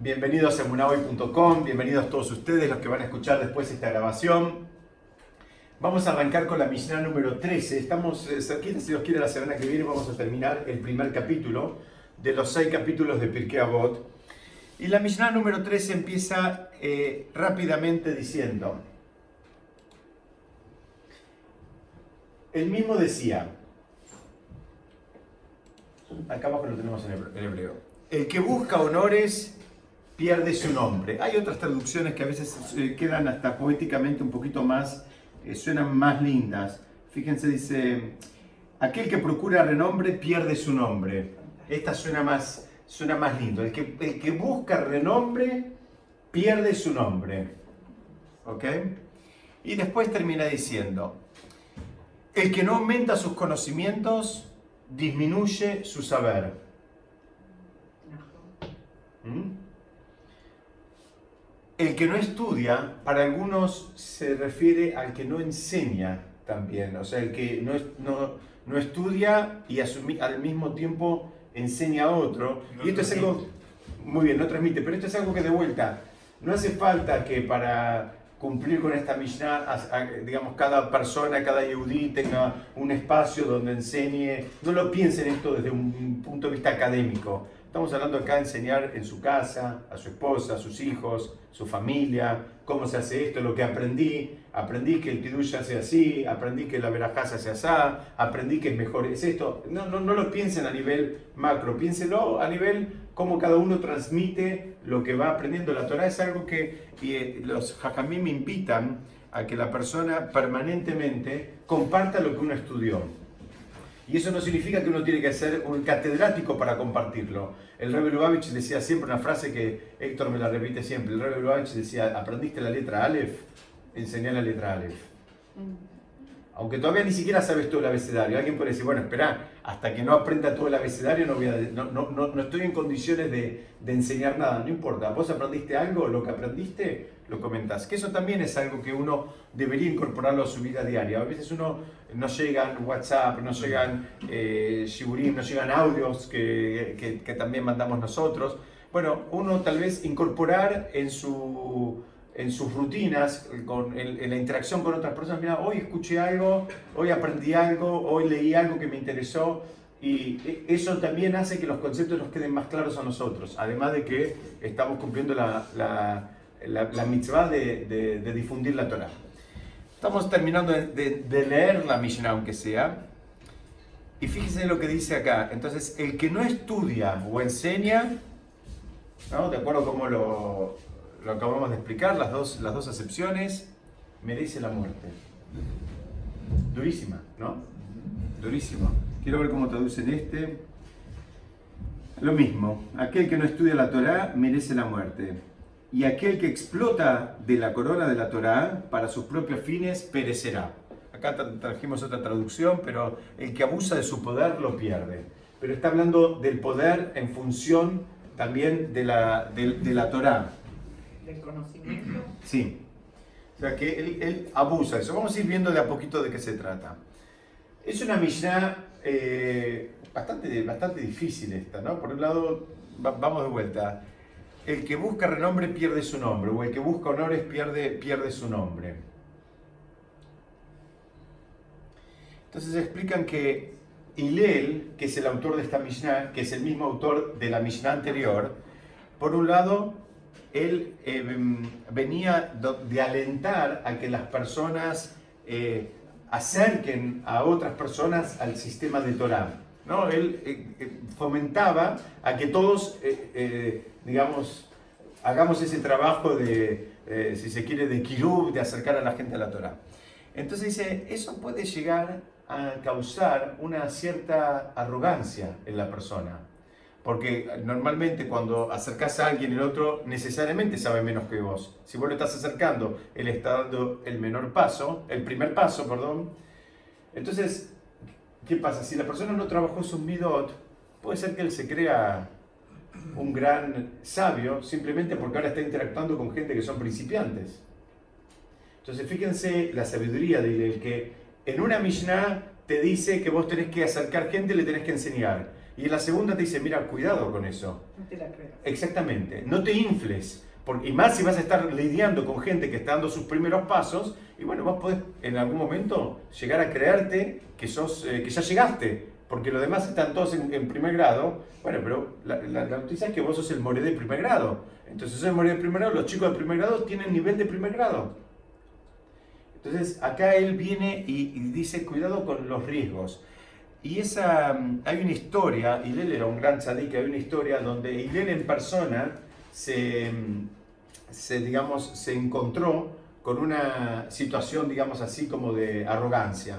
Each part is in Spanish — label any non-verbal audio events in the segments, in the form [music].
Bienvenidos a emunahoy.com, bienvenidos todos ustedes los que van a escuchar después esta grabación. Vamos a arrancar con la Mishnah número 13. Estamos eh, cerquita, si Dios quiere, la semana que viene vamos a terminar el primer capítulo de los seis capítulos de Pirkei Avot. Y la Mishnah número 13 empieza eh, rápidamente diciendo, el mismo decía, acá abajo lo tenemos en hebreo, el que busca honores pierde su nombre. Hay otras traducciones que a veces eh, quedan hasta poéticamente un poquito más, eh, suenan más lindas. Fíjense, dice, aquel que procura renombre pierde su nombre. Esta suena más, suena más lindo. El que, el que busca renombre pierde su nombre. ¿Ok? Y después termina diciendo, el que no aumenta sus conocimientos disminuye su saber. ¿Mm? El que no estudia, para algunos se refiere al que no enseña también, o sea, el que no, no, no estudia y al mismo tiempo enseña a otro. y esto es algo, muy bien, no transmite, pero esto es algo que de vuelta, no hace falta que para cumplir con esta Mishnah, digamos, cada persona, cada yudí tenga un espacio donde enseñe, no lo piensen esto desde un punto de vista académico, Estamos hablando acá de enseñar en su casa, a su esposa, a sus hijos, su familia, cómo se hace esto, lo que aprendí. Aprendí que el kiddush se hace así, aprendí que la verajá se hace así, aprendí que es mejor es esto. No, no, no lo piensen a nivel macro, piénselo a nivel cómo cada uno transmite lo que va aprendiendo. La Torah es algo que y, los hajamim invitan a que la persona permanentemente comparta lo que uno estudió. Y eso no significa que uno tiene que ser un catedrático para compartirlo. El Rebbe Lubavitch decía siempre una frase que Héctor me la repite siempre. El Rebbe Lubavitch decía, ¿aprendiste la letra Aleph? Enseñá la letra Aleph. Mm. Aunque todavía ni siquiera sabes todo el abecedario. Alguien puede decir, bueno, espera, hasta que no aprenda todo el abecedario no, voy a, no, no, no, estoy en condiciones de, de, enseñar nada. No importa, vos aprendiste algo, lo que aprendiste, lo comentás. Que eso también es algo que uno debería incorporarlo a su vida diaria. A veces uno no llegan WhatsApp, no llegan eh, Shiburim, no llegan audios que, que, que también mandamos nosotros. Bueno, uno tal vez incorporar en su en sus rutinas, con, en, la interacción con otras personas, mira, hoy escuché algo, hoy aprendí algo, hoy leí algo que me interesó, y e, eso también hace que los conceptos nos queden más claros a nosotros, además de que estamos cumpliendo la, la, la, mitzvah de, de, difundir la Torah. Estamos terminando de, de, leer la Mishnah, aunque sea, y fíjense lo que dice acá. Entonces, el que no estudia o enseña, ¿no? de acuerdo como lo, lo acabamos de explicar, las dos, las dos acepciones, merece la muerte. Durísima, ¿no? Durísimo. Quiero ver cómo traducen este. Lo mismo, aquel que no estudia la Torá merece la muerte. Y aquel que explota de la corona de la Torá para sus propios fines perecerá. Acá trajimos otra traducción, pero el que abusa de su poder lo pierde. Pero está hablando del poder en función también de la, de la Torá del conocimiento. Sí. O sea que él, abusa de eso. Vamos a ir viendo de a poquito de qué se trata. Es una Mishnah eh, bastante, bastante difícil esta, ¿no? Por un lado, vamos de vuelta. El que busca renombre pierde su nombre, o el que busca honores pierde, pierde su nombre. Entonces explican que Hillel, que es el autor de esta Mishnah, que es el mismo autor de la Mishnah anterior, por un lado él eh, venía de alentar a que las personas eh, acerquen a otras personas al sistema de Torah. ¿no? Él eh, fomentaba a que todos, digamos, hagamos ese trabajo de, si se quiere, de kirub, de acercar a la gente a la Torah. Entonces dice, eso puede llegar a causar una cierta arrogancia en la persona. Porque normalmente cuando acercas a alguien, el otro necesariamente sabe menos que vos. Si vos lo estás acercando, él está dando el menor paso, el primer paso, perdón. Entonces, ¿qué pasa? Si la persona no trabajó su midot, puede ser que él se crea un gran sabio simplemente porque ahora está interactuando con gente que son principiantes. Entonces, fíjense la sabiduría de que en una Mishnah te dice que vos tenés que acercar gente y le tenés que enseñar. Y la segunda te dice, mira, cuidado con eso. No te la creas. Exactamente, no te infles. Porque, y más si vas a estar lidiando con gente que está dando sus primeros pasos, y bueno, vos podés en algún momento llegar a creerte que, sos, eh, que ya llegaste, porque los demás están todos en, primer grado. Bueno, pero la, la, noticia es que vos sos el moré de primer grado. Entonces, sos el moré de primer grado, los chicos de primer grado tienen nivel de primer grado. Entonces, acá él viene y, dice, cuidado con los riesgos. Y esa, mm, hay una historia, Hillel era un gran tzadik, hay una historia donde Hillel en persona se, mm, se, digamos, se encontró con una situación, digamos así, como de arrogancia.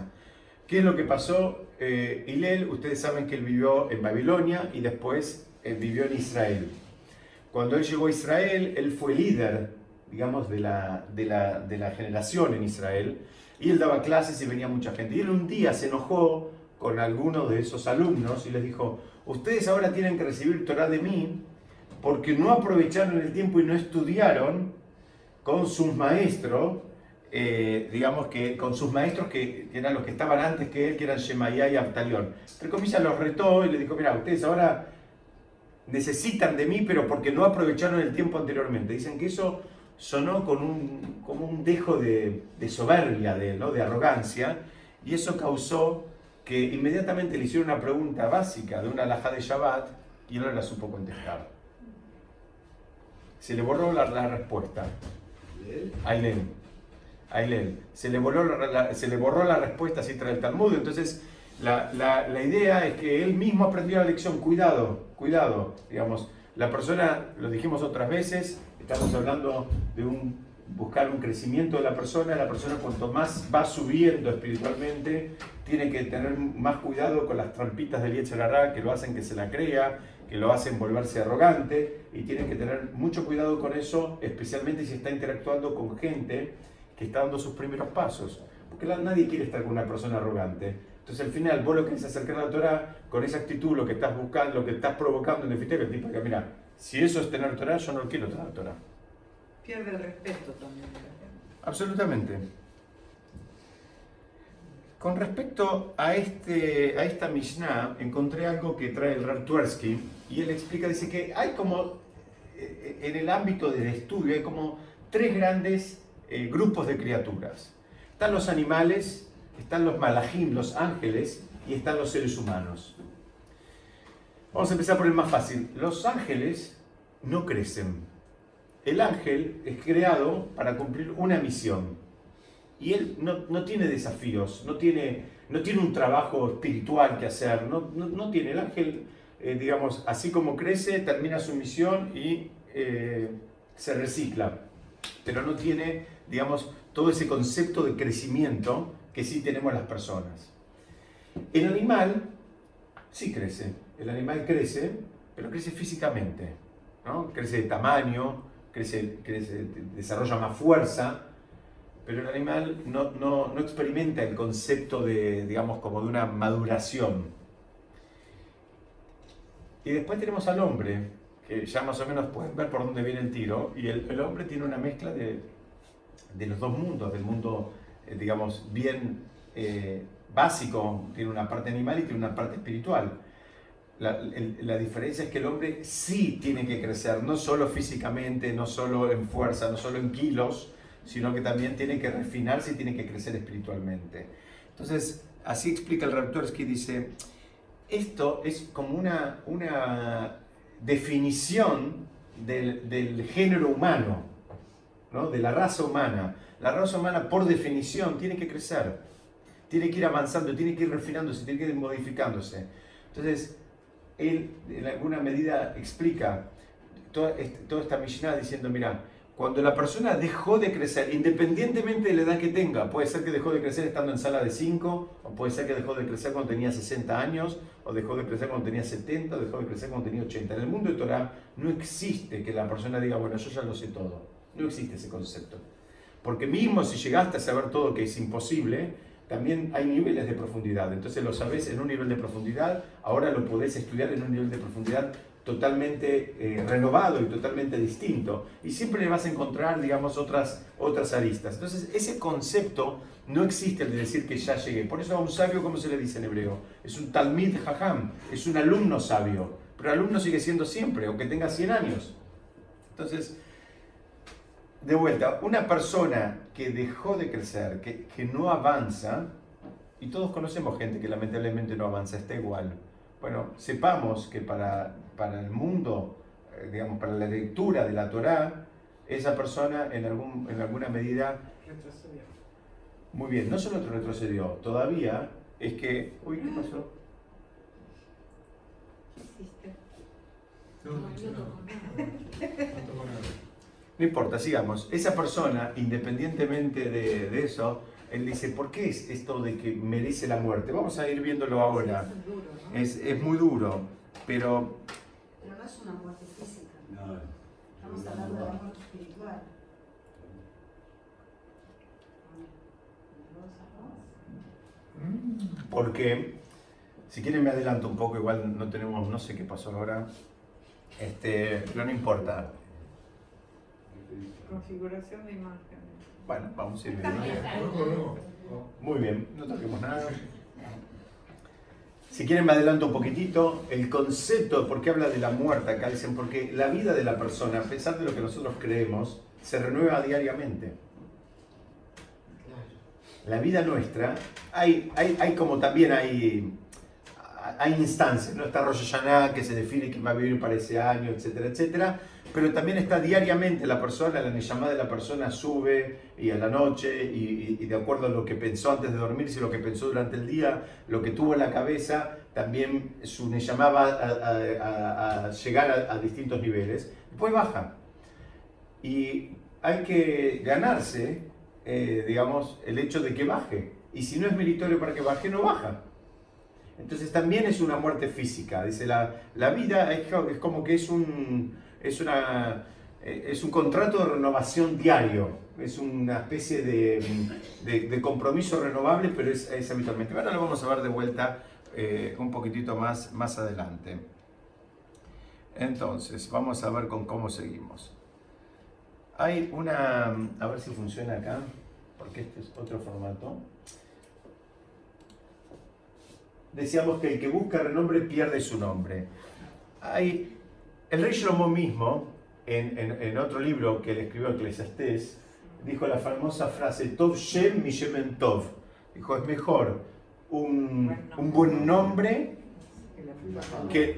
¿Qué es lo que pasó? Eh, Hillel, ustedes saben que él vivió en Babilonia y después él vivió en Israel. Cuando él llegó a Israel, él fue líder, digamos, de la, de la, de la generación en Israel, y él daba clases y venía mucha gente. Y él un día se enojó con algunos de esos alumnos y les dijo, ustedes ahora tienen que recibir Torah de mí porque no aprovecharon el tiempo y no estudiaron con sus maestros, eh, digamos que con sus maestros que, eran los que estaban antes que él, que eran Shemayá y Abtalión. Entre comillas los retó y le dijo, mira, ustedes ahora necesitan de mí, pero porque no aprovecharon el tiempo anteriormente. Dicen que eso sonó con un, como un dejo de, soberbia, de, ¿no? de arrogancia, y eso causó que inmediatamente le hicieron una pregunta básica de una alhaja de Shabbat y él no la supo contestar. Se le borró la, la respuesta. Ailén. Ailén. Se le borró la, se le borró la respuesta así tras el Talmud. Entonces, la, la, la, idea es que él mismo aprendió la lección. Cuidado, cuidado. Digamos, la persona, lo dijimos otras veces, estamos hablando de un, buscar un crecimiento de la persona. La persona, cuanto más va subiendo espiritualmente, tiene que tener más cuidado con las trampitas del Yetzirah que lo hacen que se la crea, que lo hacen volverse arrogante y tienen que tener mucho cuidado con eso, especialmente si está interactuando con gente que está dando sus primeros pasos. Porque nadie quiere estar con una persona arrogante. Entonces al final vos lo querés acercar a la Torah con esa actitud, lo que estás buscando, lo que estás provocando en definitiva, el tipo que mira, si eso es tener Torah, yo no quiero tener Torah. Pierde el respeto también. Absolutamente. Con respecto a, este, a esta Mishnah, encontré algo que trae el Rav y él explica, dice que hay como, eh, en el ámbito del estudio, hay como tres grandes eh, grupos de criaturas. Están los animales, están los malajim, los ángeles, y están los seres humanos. Vamos a empezar por el más fácil. Los ángeles no crecen. El ángel es creado para cumplir una misión y él no, tiene desafíos, no tiene, no tiene un trabajo espiritual que hacer, no, no, tiene. El ángel, eh, digamos, así como crece, termina su misión y eh, se recicla, pero no tiene, digamos, todo ese concepto de crecimiento que sí tenemos las personas. El animal sí crece, el animal crece, pero crece físicamente, ¿no? crece de tamaño, crece, crece, desarrolla más fuerza, pero el animal no, no, no, experimenta el concepto de, digamos, como de una maduración. Y después tenemos al hombre, que ya más o menos pueden ver por dónde viene el tiro, y el, el hombre tiene una mezcla de, de, los dos mundos, del mundo, eh, digamos, bien eh, básico, tiene una parte animal y tiene una parte espiritual. La, diferencia es que el hombre sí tiene que crecer, no solo físicamente, no solo en fuerza, no solo en kilos, sino que también tiene que refinarse y tiene que crecer espiritualmente. Entonces, así explica el Raptorsky, dice, esto es como una, una definición del, del género humano, ¿no? de la raza humana. La raza humana, por definición, tiene que crecer, tiene que ir avanzando, tiene que ir refinándose, tiene que ir modificándose. Entonces, él en alguna medida explica toda, toda esta Mishnah diciendo, mira, cuando la persona dejó de crecer, independientemente de la edad que tenga, puede ser que dejó de crecer estando en sala de 5, o puede ser que dejó de crecer cuando tenía 60 años, o dejó de crecer cuando tenía 70, o dejó de crecer cuando tenía 80. En el mundo de Torah no existe que la persona diga, bueno, yo ya lo sé todo. No existe ese concepto. Porque mismo si llegaste a saber todo que es imposible, también hay niveles de profundidad. Entonces lo sabes en un nivel de profundidad, ahora lo podés estudiar en un nivel de profundidad totalmente eh, renovado y totalmente distinto. Y siempre le vas a encontrar, digamos, otras, otras aristas. Entonces, ese concepto no existe el de decir que ya llegué. Por eso a un sabio, ¿cómo se le dice en hebreo? Es un talmid jajam, es un alumno sabio. Pero alumno sigue siendo siempre, aunque tenga 100 años. Entonces, de vuelta, una persona que dejó de crecer, que, que no avanza, y todos conocemos gente que lamentablemente no avanza, está igual. Bueno, sepamos que para, para el mundo, eh, digamos, para la lectura de la Torá, esa persona en, algún, en alguna medida Retrocedió. muy bien, no solo retrocedió, todavía es que. Uy, ¿qué pasó? ¿Qué hiciste? No, no. No nada. No importa, sigamos. Esa persona, independientemente de, de eso, él dice: ¿Por qué es esto de que merece la muerte? Vamos a ir viéndolo ahora. Sí, es duro, ¿no? Es, es muy duro, pero Pero no es una muerte física, No, estamos hablando de la muerte espiritual. porque, si quieren me adelanto un poco, igual no tenemos, no sé qué pasó ahora, este, pero no importa. Configuración de imágenes. Bueno, vamos a ir viendo. Muy bien, no toquemos nada. Si quieren me adelanto un poquitito, el concepto, ¿por qué habla de la muerte acá? Dicen, porque la vida de la persona, a pesar de lo que nosotros creemos, se renueva diariamente. La vida nuestra, hay, hay, hay como también hay, hay instancias, ¿no? Está Rosh Hashanah que se define quién va a vivir para ese año, etcétera, etcétera, pero también está diariamente la persona, la llamada de la persona sube y a la noche y, y- de acuerdo a lo que pensó antes de dormirse, lo que pensó durante el día, lo que tuvo en la cabeza, también su Neyamá va a, a- a- llegar a, a distintos niveles, después baja. Y hay que ganarse, eh, digamos, el hecho de que baje. Y si no es meritorio para que baje, no baja. Entonces también es una muerte física. Dice, la, la vida es, es como que es un, es, una, eh, es un contrato de renovación diario. Es una especie de, de- de compromiso renovable, pero es, es habitualmente. Ahora lo vamos a ver de vuelta eh, un poquitito más, más adelante. Entonces, vamos a ver con cómo seguimos. Hay una, a ver si funciona acá, porque este es otro formato. Decíamos que el que busca renombre pierde su nombre. Hay, el rey Shlomo mismo, en, otro libro que le escribió Eclesiastés, dijo la famosa frase, Tov Shem mi Shemen Tov. Dijo, es mejor un, buen nombre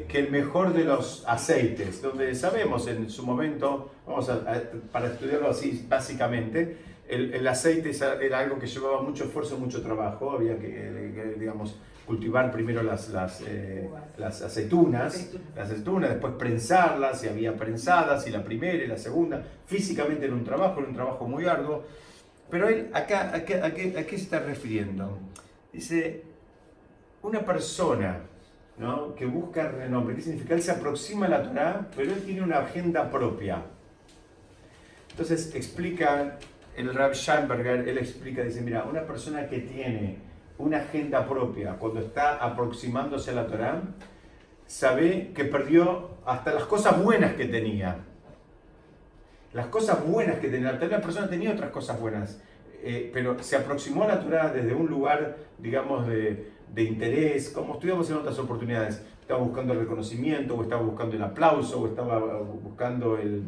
que el mejor de los aceites, donde sabemos en su momento, vamos a, a- para estudiarlo así básicamente, el, el aceite era algo que llevaba mucho esfuerzo, mucho trabajo, había que, que, digamos, cultivar primero las, las, eh, las aceitunas, las aceitunas, después prensarlas, y había prensadas, y la primera y la segunda, físicamente era un trabajo, era un trabajo muy arduo, pero él acá, ¿a qué, a qué- a qué se está refiriendo? Dice, una persona ¿no? que busca renombre. ¿Qué significa? Él se aproxima a la Torah, pero él tiene una agenda propia. Entonces explica el Rab Scheinberger, él explica, dice, mira, una persona que tiene una agenda propia cuando está aproximándose a la Torah, sabe que perdió hasta las cosas buenas que tenía. Las cosas buenas que tenía. Tal la persona tenía otras cosas buenas, eh, pero se aproximó a la Torah desde un lugar, digamos, de, de interés, como estudiamos en otras oportunidades. Estaba buscando el reconocimiento, o estaba buscando el aplauso, o estaba buscando el,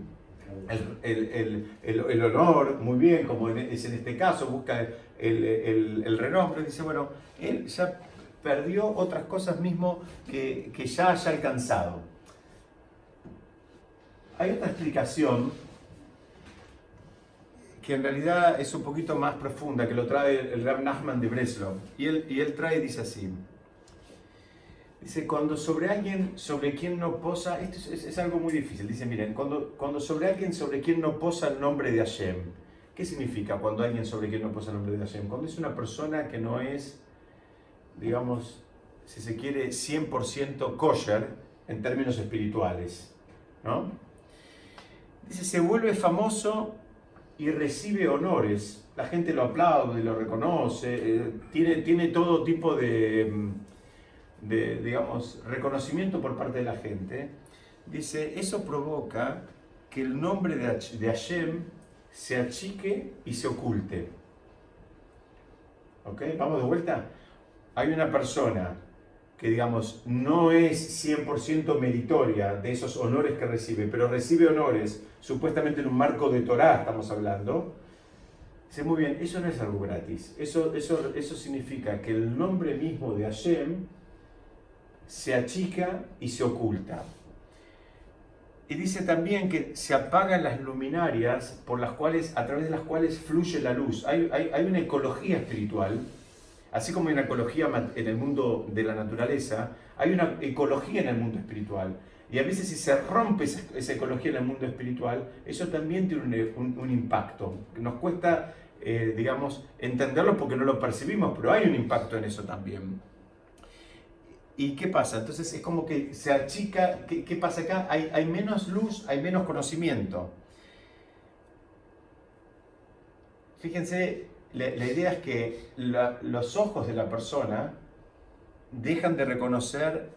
el, el- el- el- honor, muy bien, como es en este caso, busca el, renombre. Dice, bueno, él ya perdió otras cosas mismo que, que ya haya alcanzado. Hay otra explicación que en realidad es un poquito más profunda, que lo trae el Rab Nachman de Breslov. Y él, y él trae, dice así. Dice, cuando sobre alguien sobre quien no posa, esto es, es- algo muy difícil, dice, miren, cuando, cuando sobre alguien sobre quien no posa el nombre de Hashem, ¿qué significa cuando alguien sobre quien no posa el nombre de Hashem? Cuando es una persona que no es, digamos, si se quiere, 100% kosher en términos espirituales, ¿no? Dice, se vuelve famoso y recibe honores. La gente lo aplaude, lo reconoce, eh, tiene, tiene todo tipo de, mm, de, digamos, reconocimiento por parte de la gente. dice, eso provoca que el nombre de, de Hashem se achique y se oculte. ¿Ok? Vamos de vuelta. Hay una persona que, digamos, no es 100% meritoria de esos honores que recibe, pero recibe honores, supuestamente en un marco de Torah estamos hablando. Dice, muy bien, eso no es algo gratis. Eso, eso, eso significa que el nombre mismo de Hashem se achica y se oculta. Y dice también que se apagan las luminarias por las cuales, a través de las cuales fluye la luz. Hay, hay- hay una ecología espiritual, así como hay una ecología en el mundo de la naturaleza, hay una ecología en el mundo espiritual. Y a veces si se rompe esa, esa ecología en el mundo espiritual, eso también tiene un, un- un impacto. Nos cuesta, eh, digamos, entenderlo porque no lo percibimos, pero hay un impacto en eso también. ¿Y qué pasa? Entonces es como que se achica, ¿qué, qué pasa acá? Hay, hay menos luz, hay menos conocimiento. Fíjense, la, la idea es que la- los ojos de la persona dejan de reconocer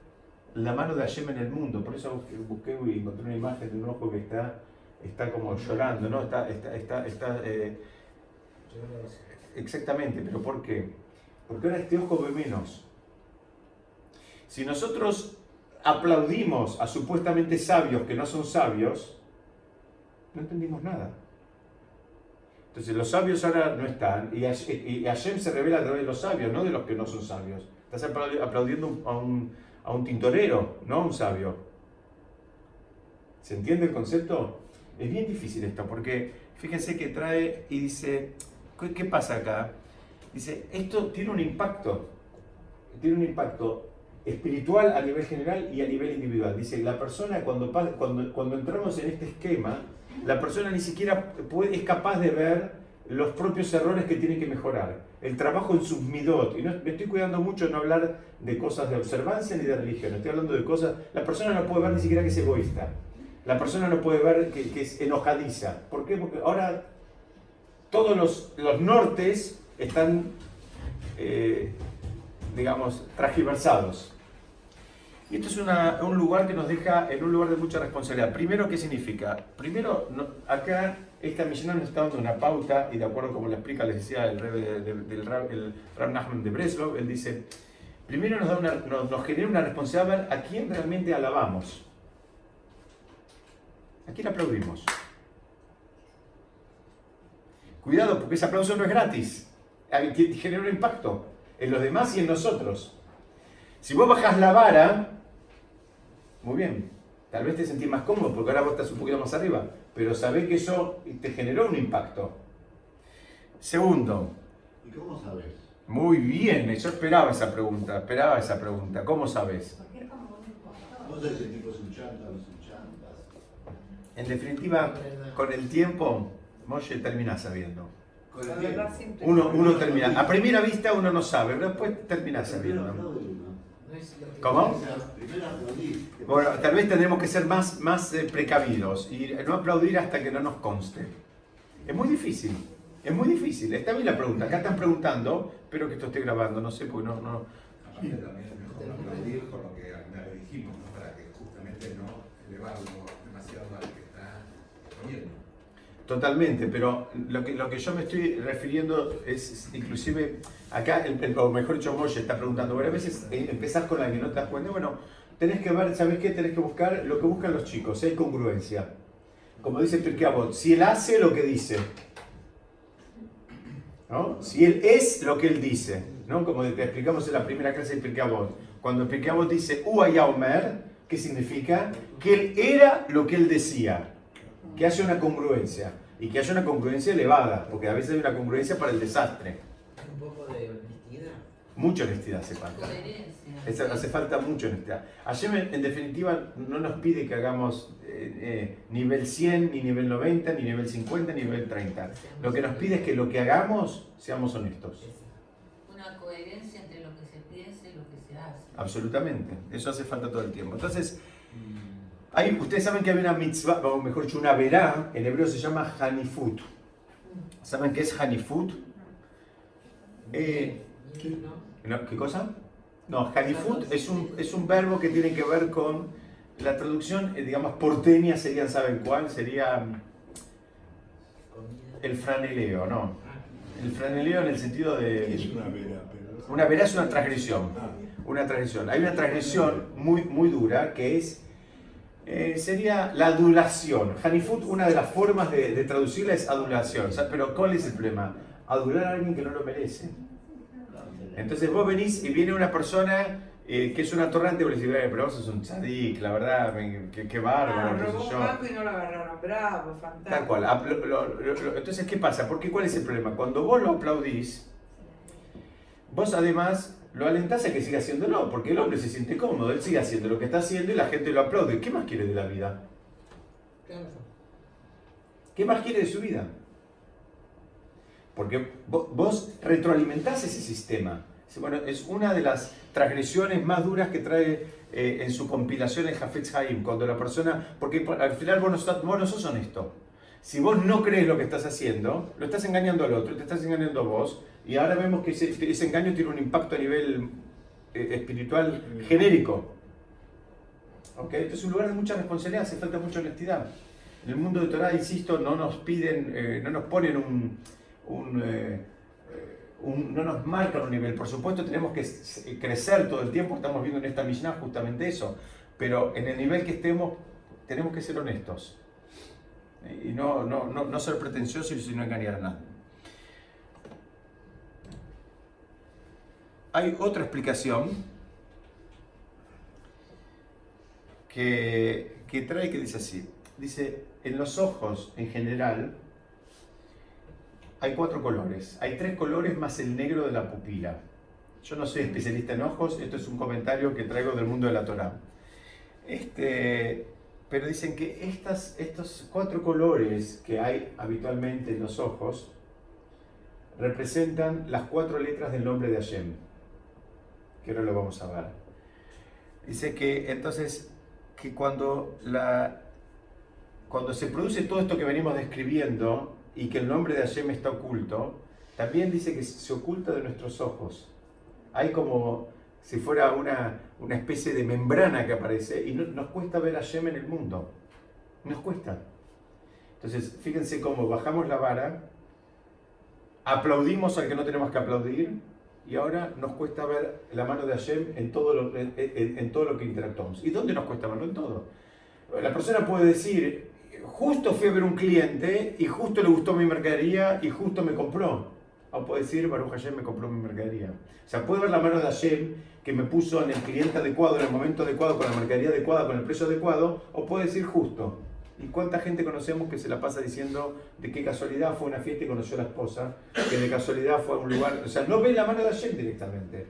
la mano de Hashem en el mundo. Por eso busqué, busqué y encontré una imagen de un ojo que está, está como llorando, ¿no? Está, está, está, está, eh, Exactamente, pero ¿por qué? Porque ahora este ojo ve menos. Si nosotros aplaudimos a supuestamente sabios que no son sabios, no entendimos nada. Entonces los sabios ahora no están y y Hashem se revela a través de los sabios, no de los que no son sabios. Estás apla- aplaudiendo a un, tintorero, no a un sabio. ¿Se entiende el concepto? Es bien difícil esto, porque fíjense que trae y dice, ¿qué, qué pasa acá? Dice, esto tiene un impacto, tiene un impacto espiritual a nivel general y a nivel individual. Dice, la persona cuando, cuando, cuando entramos en este esquema, la persona ni siquiera puede, es capaz de ver los propios errores que tiene que mejorar, el trabajo en sus midot. Y no, me estoy cuidando mucho no hablar de cosas de observancia ni de religión, estoy hablando de cosas, la persona no puede ver ni siquiera que es egoísta. La persona no puede ver que, que es enojadiza. ¿Por qué? Porque ahora todos los, los nortes están, eh, digamos, transgiversados. Y esto es una- un lugar que nos deja en un lugar de mucha responsabilidad. Primero, ¿qué significa? Primero, no- acá esta misión nos está dando una pauta, y de acuerdo como lo explica, les decía el, del Rab, el Rab Nachman de Breslov, él dice, primero nos, da una, nos, nos genera una responsabilidad a quién realmente alabamos. ¿A quién aplaudimos? Cuidado, porque ese aplauso no es gratis. Genera un impacto en los demás y en nosotros. Si vos bajás la vara, muy bien, tal vez te sentís más cómodo porque ahora vos estás un poquito más arriba, pero sabés que eso te generó un impacto. Segundo, ¿Y cómo sabes? muy bien, yo esperaba esa pregunta, esperaba esa pregunta. ¿Cómo sabes? Porque es un impostor. No sé si el tipo es un chanta o no es un chanta. En definitiva, con el tiempo, Moshe termina sabiendo. Uno, uno termina, a primera vista uno no sabe, pero después termina sabiendo. ¿Cómo? Bueno, tal vez tendremos que ser más, más eh, precavidos y no aplaudir hasta que no nos conste. Es muy difícil, es muy difícil. Está bien la pregunta, acá están preguntando, espero que esto esté grabando, no sé, porque no... no Aparte también es mejor aplaudir por lo que alguna vez dijimos, ¿no? para que justamente no elevarlo demasiado al que está poniendo. Totalmente, pero lo que, lo que yo me estoy refiriendo es, inclusive, acá, el, el- o mejor dicho, Molle está preguntando, bueno, a veces eh, empezás con la que no te das cuenta, bueno, tenés que ver, ¿sabes qué? Tenés que buscar lo que buscan los chicos, hay congruencia. Como dice Pirkei Avot, si él hace lo que dice, ¿no? Si él es lo que él dice, ¿no? Como te explicamos en la primera clase de Pirkei Avot. Cuando Pirkei Avot dice Uaya Omer, ¿qué significa? Que él era lo que él decía. Que haya una congruencia. Y que haya una congruencia elevada, porque a veces hay una congruencia para el desastre. Un poco de honestidad. Mucha honestidad hace falta. Coherencia. Hace- falta mucha honestidad. Ayer, en, en definitiva, no nos pide que hagamos eh, eh, nivel 100, ni nivel 90, ni nivel 50, ni nivel 30. Lo que nos pide es que lo que hagamos seamos honestos. Una coherencia entre lo que se piensa y lo que se hace. Absolutamente. Eso hace falta todo el tiempo. Entonces, hay, ustedes saben que hay una mitzvah, o mejor dicho, una verá, en hebreo se llama Hanifut. ¿Saben qué es Hanifut? Eh, ¿Qué cosa? No, Hanifut es un, es un verbo que tiene que ver con la traducción, eh, digamos, porteña sería, ¿saben cuál? Sería mm, el franeleo, ¿no? El franeleo en el sentido de... Es una vera. Una vera es una transgresión. Una transgresión. Hay una transgresión muy, muy dura que es... eh, sería la adulación. Hanifut, una de las formas de, de traducirla es adulación. O sea, Pero ¿cuál es el problema? Adular a alguien que no lo merece. Entonces vos venís y viene una persona eh, que es un atorrante, vos le decís, "Eh, pero vos sos un tzadik, la verdad, qué, qué bárbaro, Ah, robó un banco y no lo agarraron. Bravo, fantástico. Tal cual. Apl- lo- lo- lo- entonces, ¿qué pasa? Porque ¿cuál es el problema? Cuando vos lo aplaudís, vos además lo alentás a que siga haciéndolo, porque el hombre se siente cómodo, él sigue haciendo lo que está haciendo y la gente lo aplaude. ¿Qué más quiere de la vida? ¿Qué más quiere de su vida? Porque vo- vos retroalimentás ese sistema. Bueno, es una de las transgresiones más duras que trae eh, en su compilación el Hafetz Haim, cuando la persona, porque por- al final vos no, sos- vos no sos honesto. Si vos no crees lo que estás haciendo, lo estás engañando al otro, te estás engañando a vos, y ahora vemos que ese, ese engaño tiene un impacto a nivel eh, espiritual genérico. ¿Ok? Entonces es un lugar de mucha responsabilidad, hace falta mucha honestidad. En el mundo de Torah, insisto, no nos piden, eh, no nos ponen un, un, eh, eh, un- no nos marcan un nivel. Por supuesto tenemos que s- crecer todo el tiempo, estamos viendo en esta Mishnah justamente eso, pero en el nivel que estemos tenemos que ser honestos y no, no, no, no ser pretenciosos y no engañar a nadie. Hay otra explicación que, que trae que dice así. Dice, en los ojos en general hay cuatro colores. Hay tres colores más el negro de la pupila. Yo no soy especialista en ojos, esto es un comentario que traigo del mundo de la Torah. Este, pero dicen que estas, estos cuatro colores que hay habitualmente en los ojos representan las cuatro letras del nombre de Hashem, que ahora lo vamos a ver. Dice que entonces, que cuando, la, cuando se produce todo esto que venimos describiendo y que el nombre de Hashem está oculto, también dice que se oculta de nuestros ojos. Hay como si fuera una, una especie de membrana que aparece y no- nos cuesta ver a Hashem en el mundo. Nos cuesta. Entonces, fíjense cómo bajamos la vara, aplaudimos al que no tenemos que aplaudir y ahora nos cuesta ver la mano de Hashem en todo lo, en, en- en todo lo que interactuamos. ¿Y dónde nos cuesta verlo? En todo. La persona puede decir, justo fui a ver un cliente y justo le gustó mi mercadería y justo me compró. O puede decir, Baruch Hashem me compró mi mercadería. O sea, puede ver la mano de Hashem que me puso en el cliente adecuado, en el momento adecuado, con la mercadería adecuada, con el precio adecuado, o puede decir justo. ¿Y cuánta gente conocemos que se la pasa diciendo de qué casualidad fue una fiesta y conoció a la esposa, que de casualidad fue a un lugar, o sea, no ve la mano de Hashem directamente.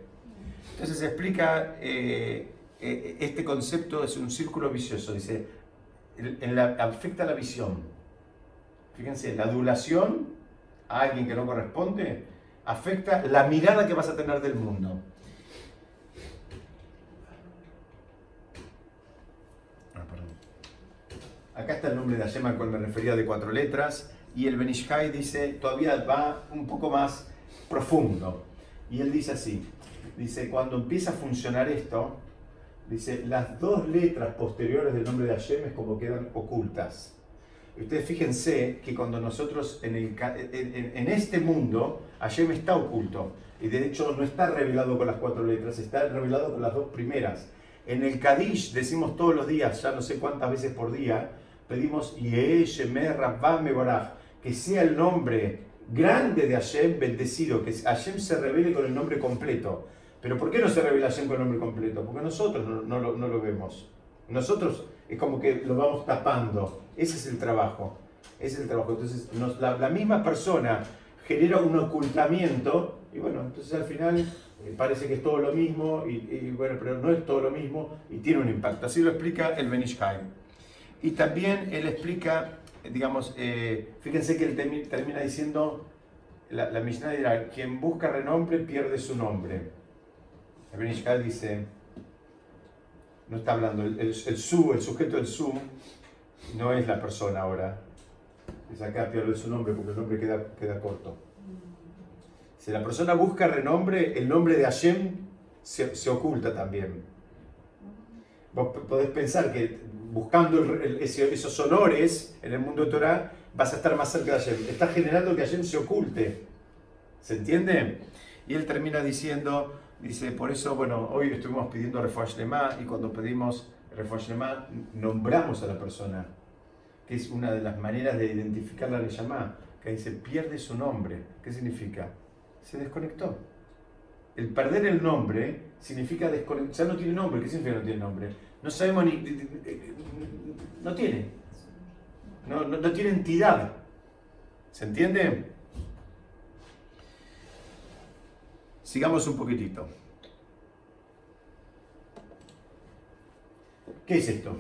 Entonces se explica, eh, eh, este concepto es un círculo vicioso, dice, en la- afecta la visión. Fíjense, la adulación a alguien que no corresponde afecta la mirada que vas a tener del mundo. Ah, perdón. Acá está el nombre de Hashem al cual me refería de cuatro letras y el Benishai dice, todavía va un poco más profundo. Y él dice así, dice, cuando empieza a funcionar esto, dice, las dos letras posteriores del nombre de Hashem es como quedan ocultas. Ustedes fíjense que cuando nosotros en este mundo, Hashem está oculto. Y de hecho no está revelado con las cuatro letras, está revelado con las dos primeras. En el Kadish decimos todos los días, ya no sé cuántas veces por día, pedimos que sea el nombre grande de Hashem bendecido, que Hashem se revele con el nombre completo. Pero ¿por qué no se revela Hashem con el nombre completo? Porque nosotros no, no lo, no lo vemos. Nosotros es como que lo vamos tapando. Ese es el trabajo. Ese es el trabajo. Entonces, nos- la, la misma persona genera un ocultamiento y bueno, entonces al final eh, parece que es todo lo mismo y, y bueno, pero no es todo lo mismo y tiene un impacto. Así lo explica el Benishkai. Y también él explica, digamos, eh, fíjense que él termi- termina diciendo, la, la Mishnah dirá, quien busca renombre pierde su nombre. El Benishkai dice, no está hablando, el, su, el sujeto del su, no es la persona ahora. Es acá pierde su nombre porque el nombre queda, queda corto. Si la persona busca renombre, el nombre de Hashem se, se oculta también. Vos podés pensar que buscando el- el- esos honores en el mundo de Torah vas a estar más cerca de Hashem. Estás generando que Hashem se oculte. ¿Se entiende? Y él termina diciendo, dice, por eso, bueno, hoy estuvimos pidiendo Refuash y cuando pedimos Refuash nombramos a la persona, que es una de las maneras de identificar la Neyamá, que dice, pierde su nombre. ¿Qué significa? Se desconectó. El perder el nombre significa desconectar. Ya no tiene nombre. ¿Qué significa no tiene nombre? No sabemos ni. No tiene. No, no, tiene entidad. ¿Se entiende? Sigamos un poquitito. ¿Qué es esto?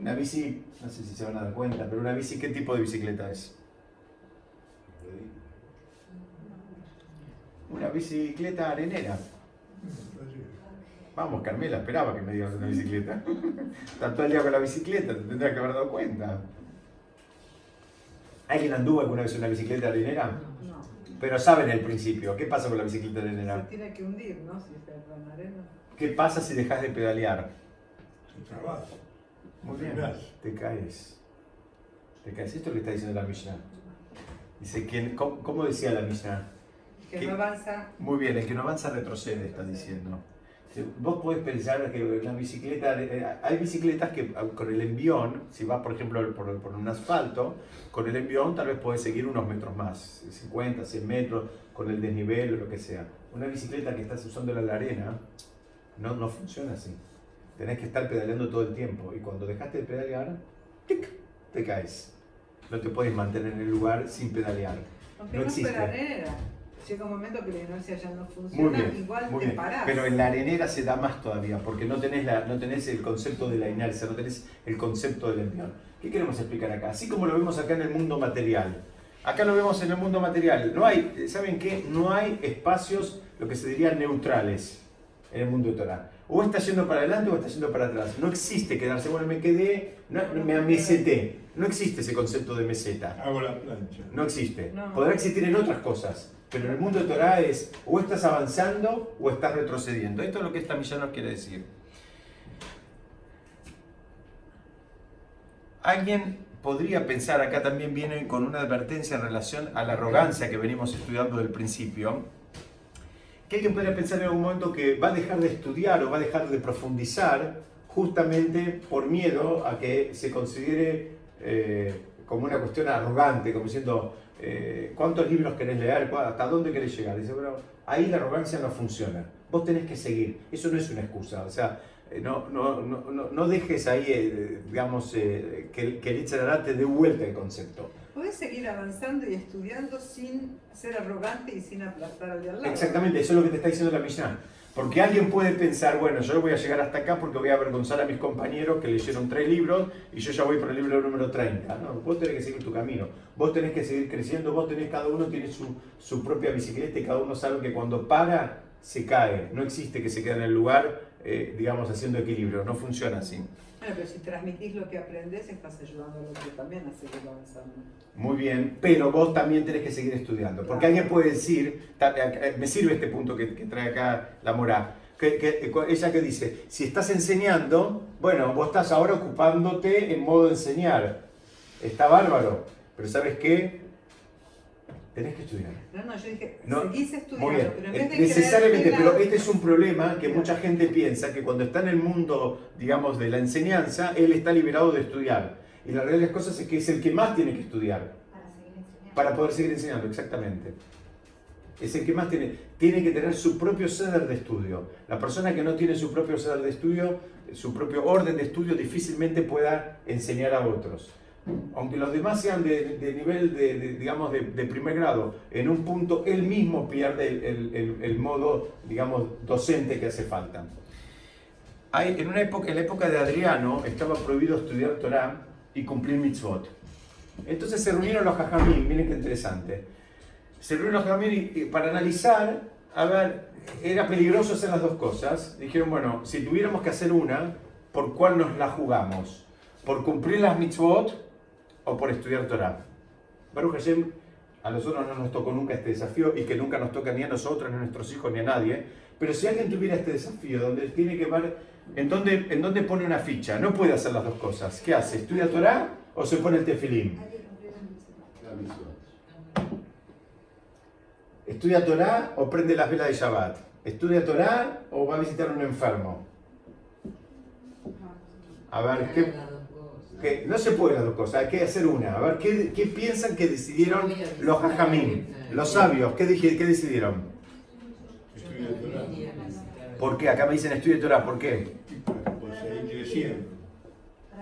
Una bici, no sé si se van a dar cuenta, pero una bici, ¿qué tipo de bicicleta es? Una bicicleta arenera. Vamos, Carmela, esperaba que me digas una bicicleta. [laughs] Está todo el día con la bicicleta, te tendrás que haber dado cuenta. ¿Alguien anduvo alguna vez en una bicicleta arenera? No. Pero saben el principio. ¿Qué pasa con la bicicleta Se arenera? tiene que hundir, ¿no? Si está en la arena. ¿Qué pasa si dejas de pedalear? Se trabas. Muy bien, te caes. Te caes. Esto es lo que está diciendo la Mishnah. Dice, ¿quién, cómo, cómo decía la Mishnah? Que ¿Qué? no avanza. Muy bien, el que no avanza retrocede, está diciendo. Vos podés pensar que la bicicleta, eh, hay bicicletas que ah, con el envión, si vas por ejemplo por, por un asfalto, con el envión tal vez podés seguir unos metros más, 50, 100 metros, con el desnivel o lo que sea. Una bicicleta que estás usando la arena no, no funciona así. Tenés que estar pedaleando todo el tiempo y cuando dejaste de pedalear, tic, te caes. No te puedes mantener en el lugar sin pedalear. No, existe. Llega un momento que la inercia ya no Muy funciona, bien, igual muy te bien. parás. Pero en la arenera se da más todavía, porque no tenés, la, no tenés el concepto de la inercia, no tenés el concepto del envión. ¿Qué queremos explicar acá? Así como lo vemos acá en el mundo material. Acá lo vemos en el mundo material. No hay, ¿saben qué? No hay espacios, lo que se diría neutrales en el mundo de Torah. O está yendo para adelante o está yendo para atrás. No existe quedarse, bueno, me quedé, no, me ameseté. No existe ese concepto de meseta. Hago la plancha. No existe. No. Podrá existir en otras cosas, pero en el mundo de Torah es o estás avanzando o estás retrocediendo. Esto es lo que esta milla nos quiere decir. Alguien podría pensar, acá también viene con una advertencia en relación a la arrogancia que venimos estudiando del principio, que alguien podría pensar en algún momento que va a dejar de estudiar o va a dejar de profundizar justamente por miedo a que se considere eh, como una cuestión arrogante, como diciendo, eh, ¿cuántos libros querés leer? ¿Cuá- ¿Hasta dónde querés llegar? Dice, bueno, ahí la arrogancia no funciona. Vos tenés que seguir. Eso no es una excusa. O sea, eh, no, no, no, no, dejes ahí, eh, digamos, eh, que, el- que el Itzarará te dé vuelta el concepto. Podés seguir avanzando y estudiando sin ser arrogante y sin aplastar al de al lado. Exactamente, eso es lo que te está diciendo la Mishnah. Porque alguien puede pensar, bueno, yo voy a llegar hasta acá porque voy a avergonzar a mis compañeros que leyeron tres libros y yo ya voy por el libro número 30. No, vos tenés que seguir tu camino. Vos tenés que seguir creciendo, vos tenés, cada uno tiene su, su propia bicicleta y cada uno sabe que cuando para, se cae. No existe que se quede en el lugar, eh, digamos, haciendo equilibrio. No funciona así. Bueno, pero si transmitís lo que aprendés, estás ayudando al otro también a seguir avanzando. Muy bien, pero vos también tenés que seguir estudiando. Porque alguien puede decir, ta- eh, me sirve este punto que, que trae acá la Morá, que, que- eh, ella que dice, si estás enseñando, bueno, vos estás ahora ocupándote en modo enseñar. Está bárbaro, pero ¿sabes qué? Tenés que estudiar. No, no, yo dije, No, seguís estudiando, Muy bien, pero en Eh, vez de necesariamente, creerte pero este es un problema que mucha gente piensa que cuando está en el mundo, digamos, de la enseñanza, él está liberado de estudiar. Y la realidad de las cosas es que es el que más tiene que estudiar. Para seguir enseñando. Para poder seguir enseñando, exactamente. Es el que más tiene, tiene que tener su propio ceder de estudio. La persona que no tiene su propio ceder de estudio, su propio orden de estudio, difícilmente pueda enseñar a otros. Aunque los demás sean de, de nivel, de, de, digamos, de, de primer grado, en un punto él mismo pierde el, el- el- el modo, digamos, docente que hace falta. Hay, en, una época, en la época de Adriano estaba prohibido estudiar Torah y cumplir mitzvot. Entonces se reunieron los jajamín, miren qué interesante. Se reunieron los jajamín y, y para analizar, a ver, era peligroso hacer las dos cosas. Dijeron, bueno, si tuviéramos que hacer una, ¿por cuál nos la jugamos? ¿Por cumplir las mitzvot o por estudiar Torah? Baruch Hashem, a nosotros no nos tocó nunca este desafío y que nunca nos toca ni a nosotros, ni a nuestros hijos, ni a nadie. Pero si alguien tuviera este desafío, donde tiene que ver, ¿En dónde, ¿En dónde pone una ficha? No puede hacer las dos cosas. ¿Qué hace? ¿Estudia Torah o se pone el misión. ¿Estudia Torah o prende las velas de Shabbat? ¿Estudia Torah o va a visitar a un enfermo? A ver, ¿qué, qué- no se puede las dos cosas, hay que hacer una. A ver, ¿qué, qué piensan que decidieron los hajamim, los sabios? ¿Qué, dije- qué decidieron? ¿Por qué? Acá me dicen estudia Torah, ¿por qué? Poder seguir creciendo,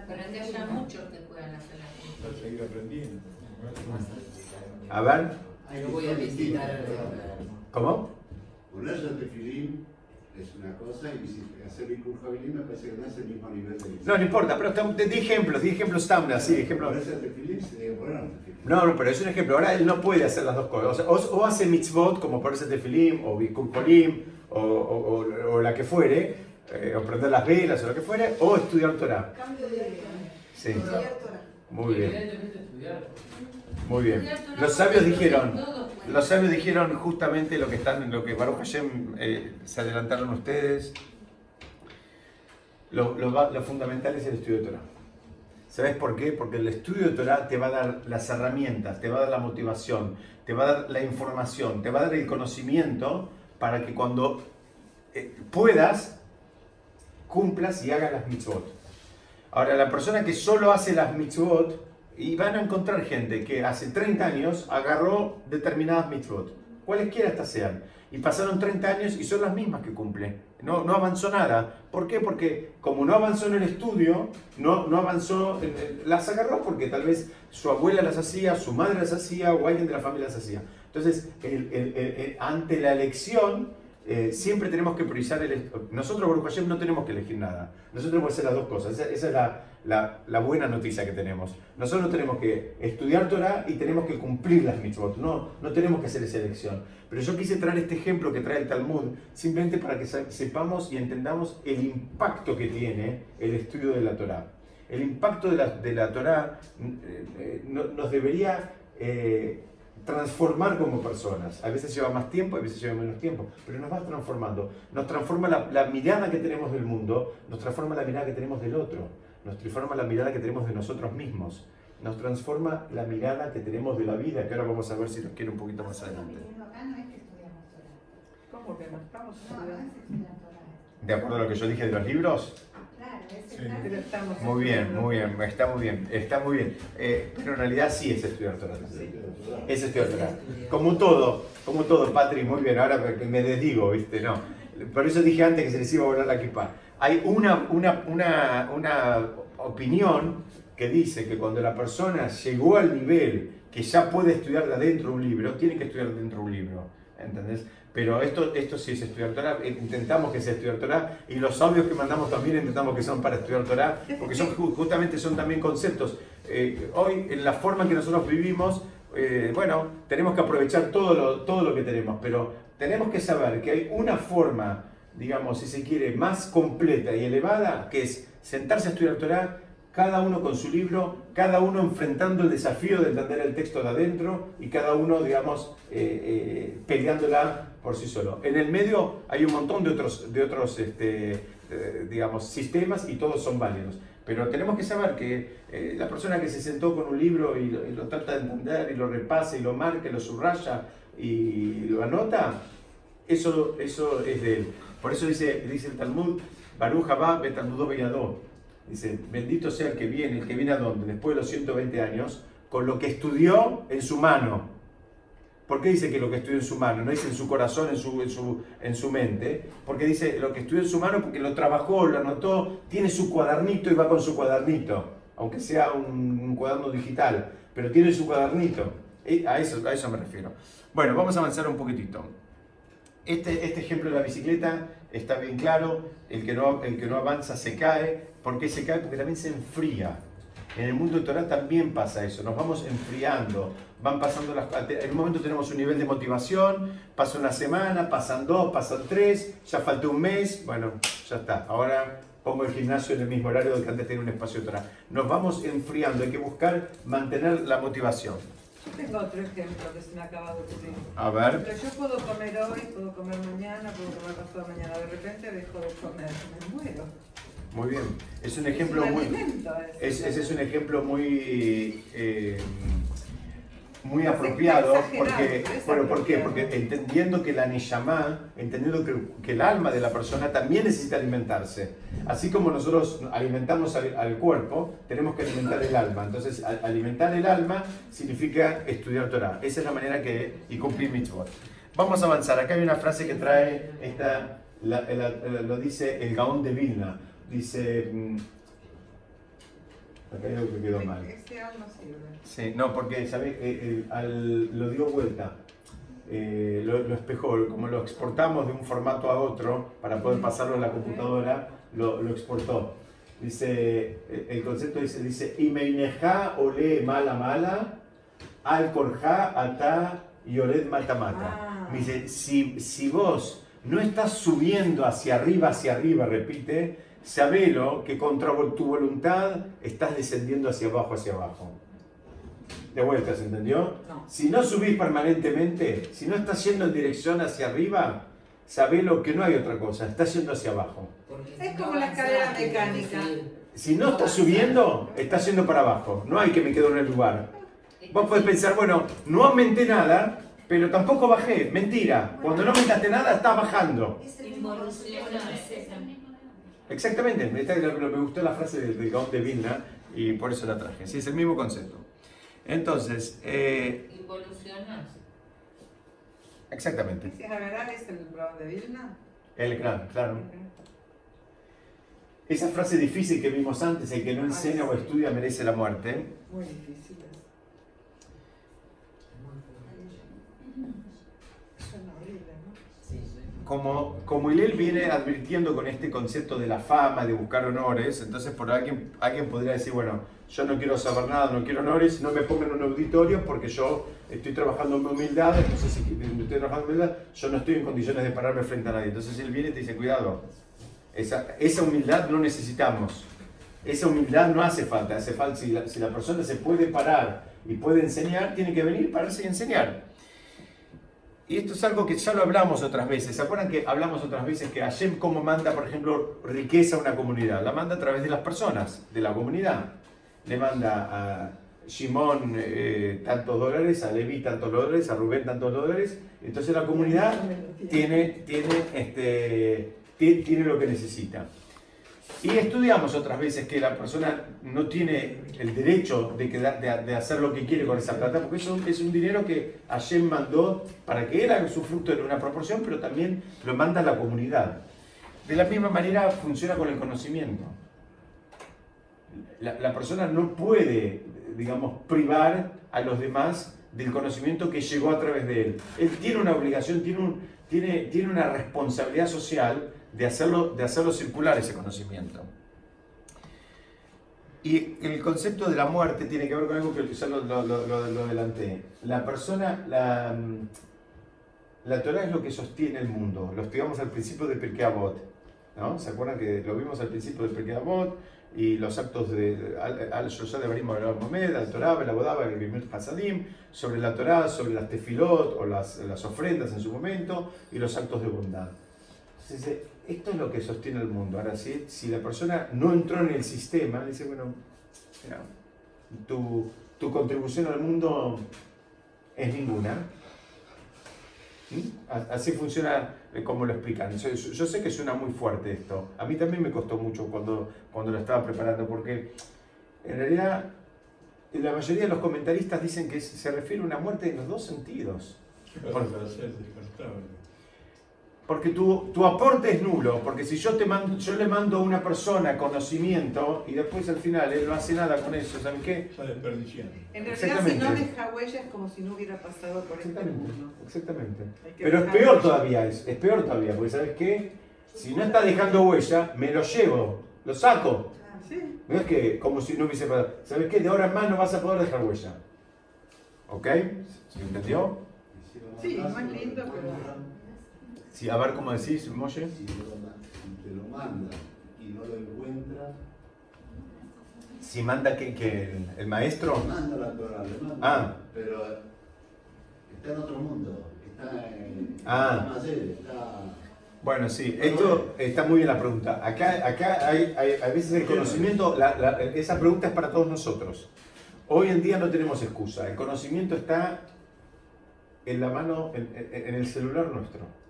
Para que haya muchos que puedan hacer la para seguir aprendiendo. A ver, Ahí lo voy a visitar ¿cómo? Es una cosa y si hacer Jabilin me parece que no es el mismo nivel de No, no importa, pero estamos- di ejemplos, di ejemplos Tamna, sí, ejemplos. Tefilín. No, no, pero es un ejemplo. Ahora él no puede hacer las dos cosas. O, sea, o- o hace mitzvot, como ponerse tefilim, o bikur kolim, o, o- o- o la que fuere, eh, o prender las velas, o lo que fuere, o estudiar Torah. Cambio de Sí, estudiar Torah. muy bien, Evidentemente estudiar. Muy bien. Los sabios dijeron, los sabios dijeron justamente lo que están, lo que Baruch Hashem eh, se adelantaron ustedes. Lo, lo fundamental es el estudio de Torah. ¿Sabes por qué? Porque el estudio de Torah te va a dar las herramientas, te va a dar la motivación, te va a dar la información, te va a dar el conocimiento para que cuando eh, puedas, cumplas y hagas las mitzvot. Ahora, la persona que solo hace las mitzvot, y van a encontrar gente que hace 30 años agarró determinadas mitzvot, cualesquiera estas sean, y pasaron 30 años y son las mismas que cumple. No, no avanzó nada. ¿Por qué? Porque como no avanzó en el estudio, no, no avanzó, las agarró porque tal vez su abuela las hacía, su madre las hacía o alguien de la familia las hacía. Entonces, el- el- el- ante la elección, eh, siempre tenemos que priorizar el... Nosotros, Baruch Hashem, no tenemos que elegir nada. Nosotros que hacer las dos cosas. Esa, esa es la, la- buena noticia que tenemos. Nosotros tenemos que estudiar Torah y tenemos que cumplir las mitzvot. No, no tenemos que hacer esa elección. Pero yo quise traer este ejemplo que trae el Talmud simplemente para que se- sepamos y entendamos el impacto que tiene el estudio de la Torah. El impacto de la, de la Torah eh, eh, no- nos debería eh, transformar como personas. A veces lleva más tiempo, a veces lleva menos tiempo, pero nos va transformando. Nos transforma la mirada que tenemos del mundo, nos transforma la mirada que tenemos del otro, nos transforma la mirada que tenemos de nosotros mismos, nos transforma la mirada que tenemos de la vida, que ahora vamos a ver si nos quiere un poquito más adelante. ¿Cómo que no estamos. ¿De acuerdo a lo que yo dije de los libros? Sí. Muy bien, muy bien, está muy bien, está muy bien. Eh, pero en realidad sí es estudiar Torah. Es estudiar Torah. Como todo, como todo, Patri, muy bien, ahora me desdigo, ¿viste? No. Por eso dije antes que se les iba a volar la equipa. Hay una, una, una, una opinión que dice que cuando la persona llegó al nivel que ya puede estudiar de adentro un libro, tiene que estudiar de dentro un libro, ¿entendés? Pero esto, esto sí es estudiar Torah, intentamos que sea estudiar Torah, y los audios que mandamos también intentamos que son para estudiar Torah, porque son, ju- justamente son también conceptos. Eh, hoy, en la forma en que nosotros vivimos, eh, bueno, tenemos que aprovechar todo lo, todo lo que tenemos, pero tenemos que saber que hay una forma, digamos, si se quiere, más completa y elevada, que es sentarse a estudiar Torah, cada uno con su libro, cada uno enfrentando el desafío de entender el texto de adentro y cada uno, digamos, eh, eh, peleándola por sí solo. En el medio hay un montón de otros, de otros este, eh, digamos, sistemas y todos son válidos. Pero tenemos que saber que eh, la persona que se sentó con un libro y lo, y lo trata de entender y lo repasa y lo marca y lo subraya y lo anota, eso, eso es de él. Por eso dice, dice el Talmud, Baruch Haba Betalmudó Beyadó. Dice, bendito sea el que viene, el que viene a dónde, después de los 120 años, con lo que estudió en su mano. ¿Por qué dice que lo que estudió en su mano? No dice en su corazón, en su, en su, en su mente. Porque dice lo que estudió en su mano porque lo trabajó, lo anotó, tiene su cuadernito y va con su cuadernito. Aunque sea un, cuaderno digital, pero tiene su cuadernito. Eh, A eso, a eso me refiero. Bueno, vamos a avanzar un poquitito. Este, este ejemplo de la bicicleta está bien claro. El que, no, el que no avanza se cae. ¿Por qué se cae? Porque también se enfría. En el mundo Torah también pasa eso, nos vamos enfriando, van pasando. En un momento tenemos un nivel de motivación, pasa una semana, pasan dos, pasan tres, ya falta un mes, bueno, ya está. Ahora pongo el gimnasio en el mismo horario que antes tenía un espacio Torah. Nos vamos enfriando, hay que buscar mantener la motivación. Yo tengo otro ejemplo que se me acaba de ocurrir. A ver, Pero yo puedo comer hoy, puedo comer mañana, puedo comer pasado mañana. De repente dejo de comer, me muero. Muy bien. Es un Es ejemplo un muy. Es, ese es un ejemplo muy. eh, muy Está apropiado porque, bueno, ¿por qué? Porque entendiendo que la Neyamá, entendiendo que, que el alma de la persona también necesita alimentarse. Así como nosotros alimentamos al, al cuerpo, tenemos que alimentar el alma. Entonces, a- alimentar el alma significa estudiar Torah. Esa es la manera que. y cumplir mitzvot. Vamos a avanzar. Acá hay una frase que trae esta. la- la- la- lo dice el Gaón de Vilna. Dice. Acá hay algo que quedó mal. Ese aún no sirve. Sí, no, porque, ¿sabes? Eh, eh, al- lo dio vuelta. Eh, lo, lo espejó, como lo exportamos de un formato a otro para poder pasarlo a la computadora, lo, lo exportó. Dice, el- el concepto dice, dice, Imeineja ole mala mala, al korja ata yored mata mata. Ah. Dice, si, si vos no estás subiendo hacia arriba, hacia arriba, repite, sabelo que contra tu voluntad estás descendiendo hacia abajo, hacia abajo. De vuelta, ¿se entendió? No. Si no subís permanentemente, si no estás yendo en dirección hacia arriba, sabelo que no hay otra cosa, estás yendo hacia abajo. Es como la escalera mecánica. Si no estás subiendo, estás yendo para abajo. No hay que me quedo en el lugar. Vos podés pensar, bueno, no aumenté nada, pero tampoco bajé. Mentira. Cuando no aumentaste nada, estás bajando. Exactamente. Esta es lo que me gustó la frase del, del Gaón de Vilna y por eso la traje. Sí, es el mismo concepto. Entonces, eh, Involucionás. exactamente. ¿Ese Hagadá es el Gaón de Vilna? El gran, claro. Esa frase difícil que vimos antes, el que no enseña o estudia merece la muerte. Muy difícil. Suena horrible, ¿no? Sí, sí. Como, como Hillel viene advirtiendo con este concepto de la fama, de buscar honores, entonces por alguien, alguien podría decir, bueno, yo no quiero saber nada, no quiero honores, no me pongan en un auditorio porque yo estoy trabajando en mi humildad, entonces si estoy trabajando en humildad, yo no estoy en condiciones de pararme frente a nadie. Entonces él viene y te dice, cuidado, esa, esa humildad no necesitamos, esa humildad no hace falta, hace falta si la, si la persona se puede parar y puede enseñar, tiene que venir, pararse y enseñar. Y esto es algo que ya lo hablamos otras veces. ¿Se acuerdan que hablamos otras veces que Hashem cómo manda, por ejemplo, riqueza a una comunidad? La manda a través de las personas, de la comunidad. Le manda a Shimón eh, tantos dólares, a Levi tantos dólares, a Rubén tantos dólares. Entonces la comunidad tiene, tiene, este, ti- tiene lo que necesita. Y estudiamos otras veces que la persona no tiene el derecho de, quedar- de, de hacer lo que quiere con esa plata, porque eso es un dinero que Hashem mandó para que él haga su fruto en una proporción, pero también lo manda la comunidad. De la misma manera funciona con el conocimiento. La, la persona no puede, digamos, privar a los demás del conocimiento que llegó a través de él. Él tiene una obligación, tiene, un, tiene, tiene una responsabilidad social de hacerlo, de hacerlo circular ese conocimiento. Y el concepto de la muerte tiene que ver con algo que ya lo, lo, lo. La persona, la, mm, la Torah es lo que sostiene el mundo. Lo estudiamos al principio de Pirkei Avot. ¿no? ¿Se acuerdan que lo vimos al principio de Pirkei Avot? Y los actos de Al al- Shosha de Barim Abraham Momed, al Torah, el Bimut Hasadim, sobre la Torah, sobre las tefilot o las, las ofrendas en su momento y los actos de bondad. Esto es lo que sostiene el mundo. Ahora, si, si la persona no entró en el sistema, dice, bueno, mira, tu, tu contribución al mundo es ninguna. ¿Mm? Así funciona eh, como lo explican. Yo, yo- sé que suena muy fuerte esto. A mí también me costó mucho cuando, cuando lo estaba preparando, porque en realidad la mayoría de los comentaristas dicen que se refiere a una muerte en los dos sentidos. Descartable. Porque tu, tu aporte es nulo, porque si yo, te mando, yo le mando a una persona conocimiento y después al final él no hace nada con eso, ¿saben qué? Está desperdiciando. En realidad, si no deja huella, es como si no hubiera pasado por este Exactamente, mundo. exactamente. Pero es peor huella. todavía, es, es peor todavía, porque ¿sabes qué? Si no está dejando huella, me lo llevo, lo saco. Ah, Sí. No es que como si no hubiese pasado. ¿Sabes qué? De ahora en más no vas a poder dejar huella. ¿Ok? ¿Se entendió? Sí, más lindo, pero- Sí, a ver cómo decís, Molle. Si, te lo manda y no lo encuentra, Si manda que, que el, el maestro. manda la Torah, le manda. Ah. Pero está en otro mundo, está en. Ah. está. Bueno, sí, esto está muy bien la pregunta. Acá, acá hay, hay- a veces el conocimiento, la- la- esa pregunta es para todos nosotros. Hoy en día no tenemos excusa. El conocimiento está en la mano, en- en el celular nuestro.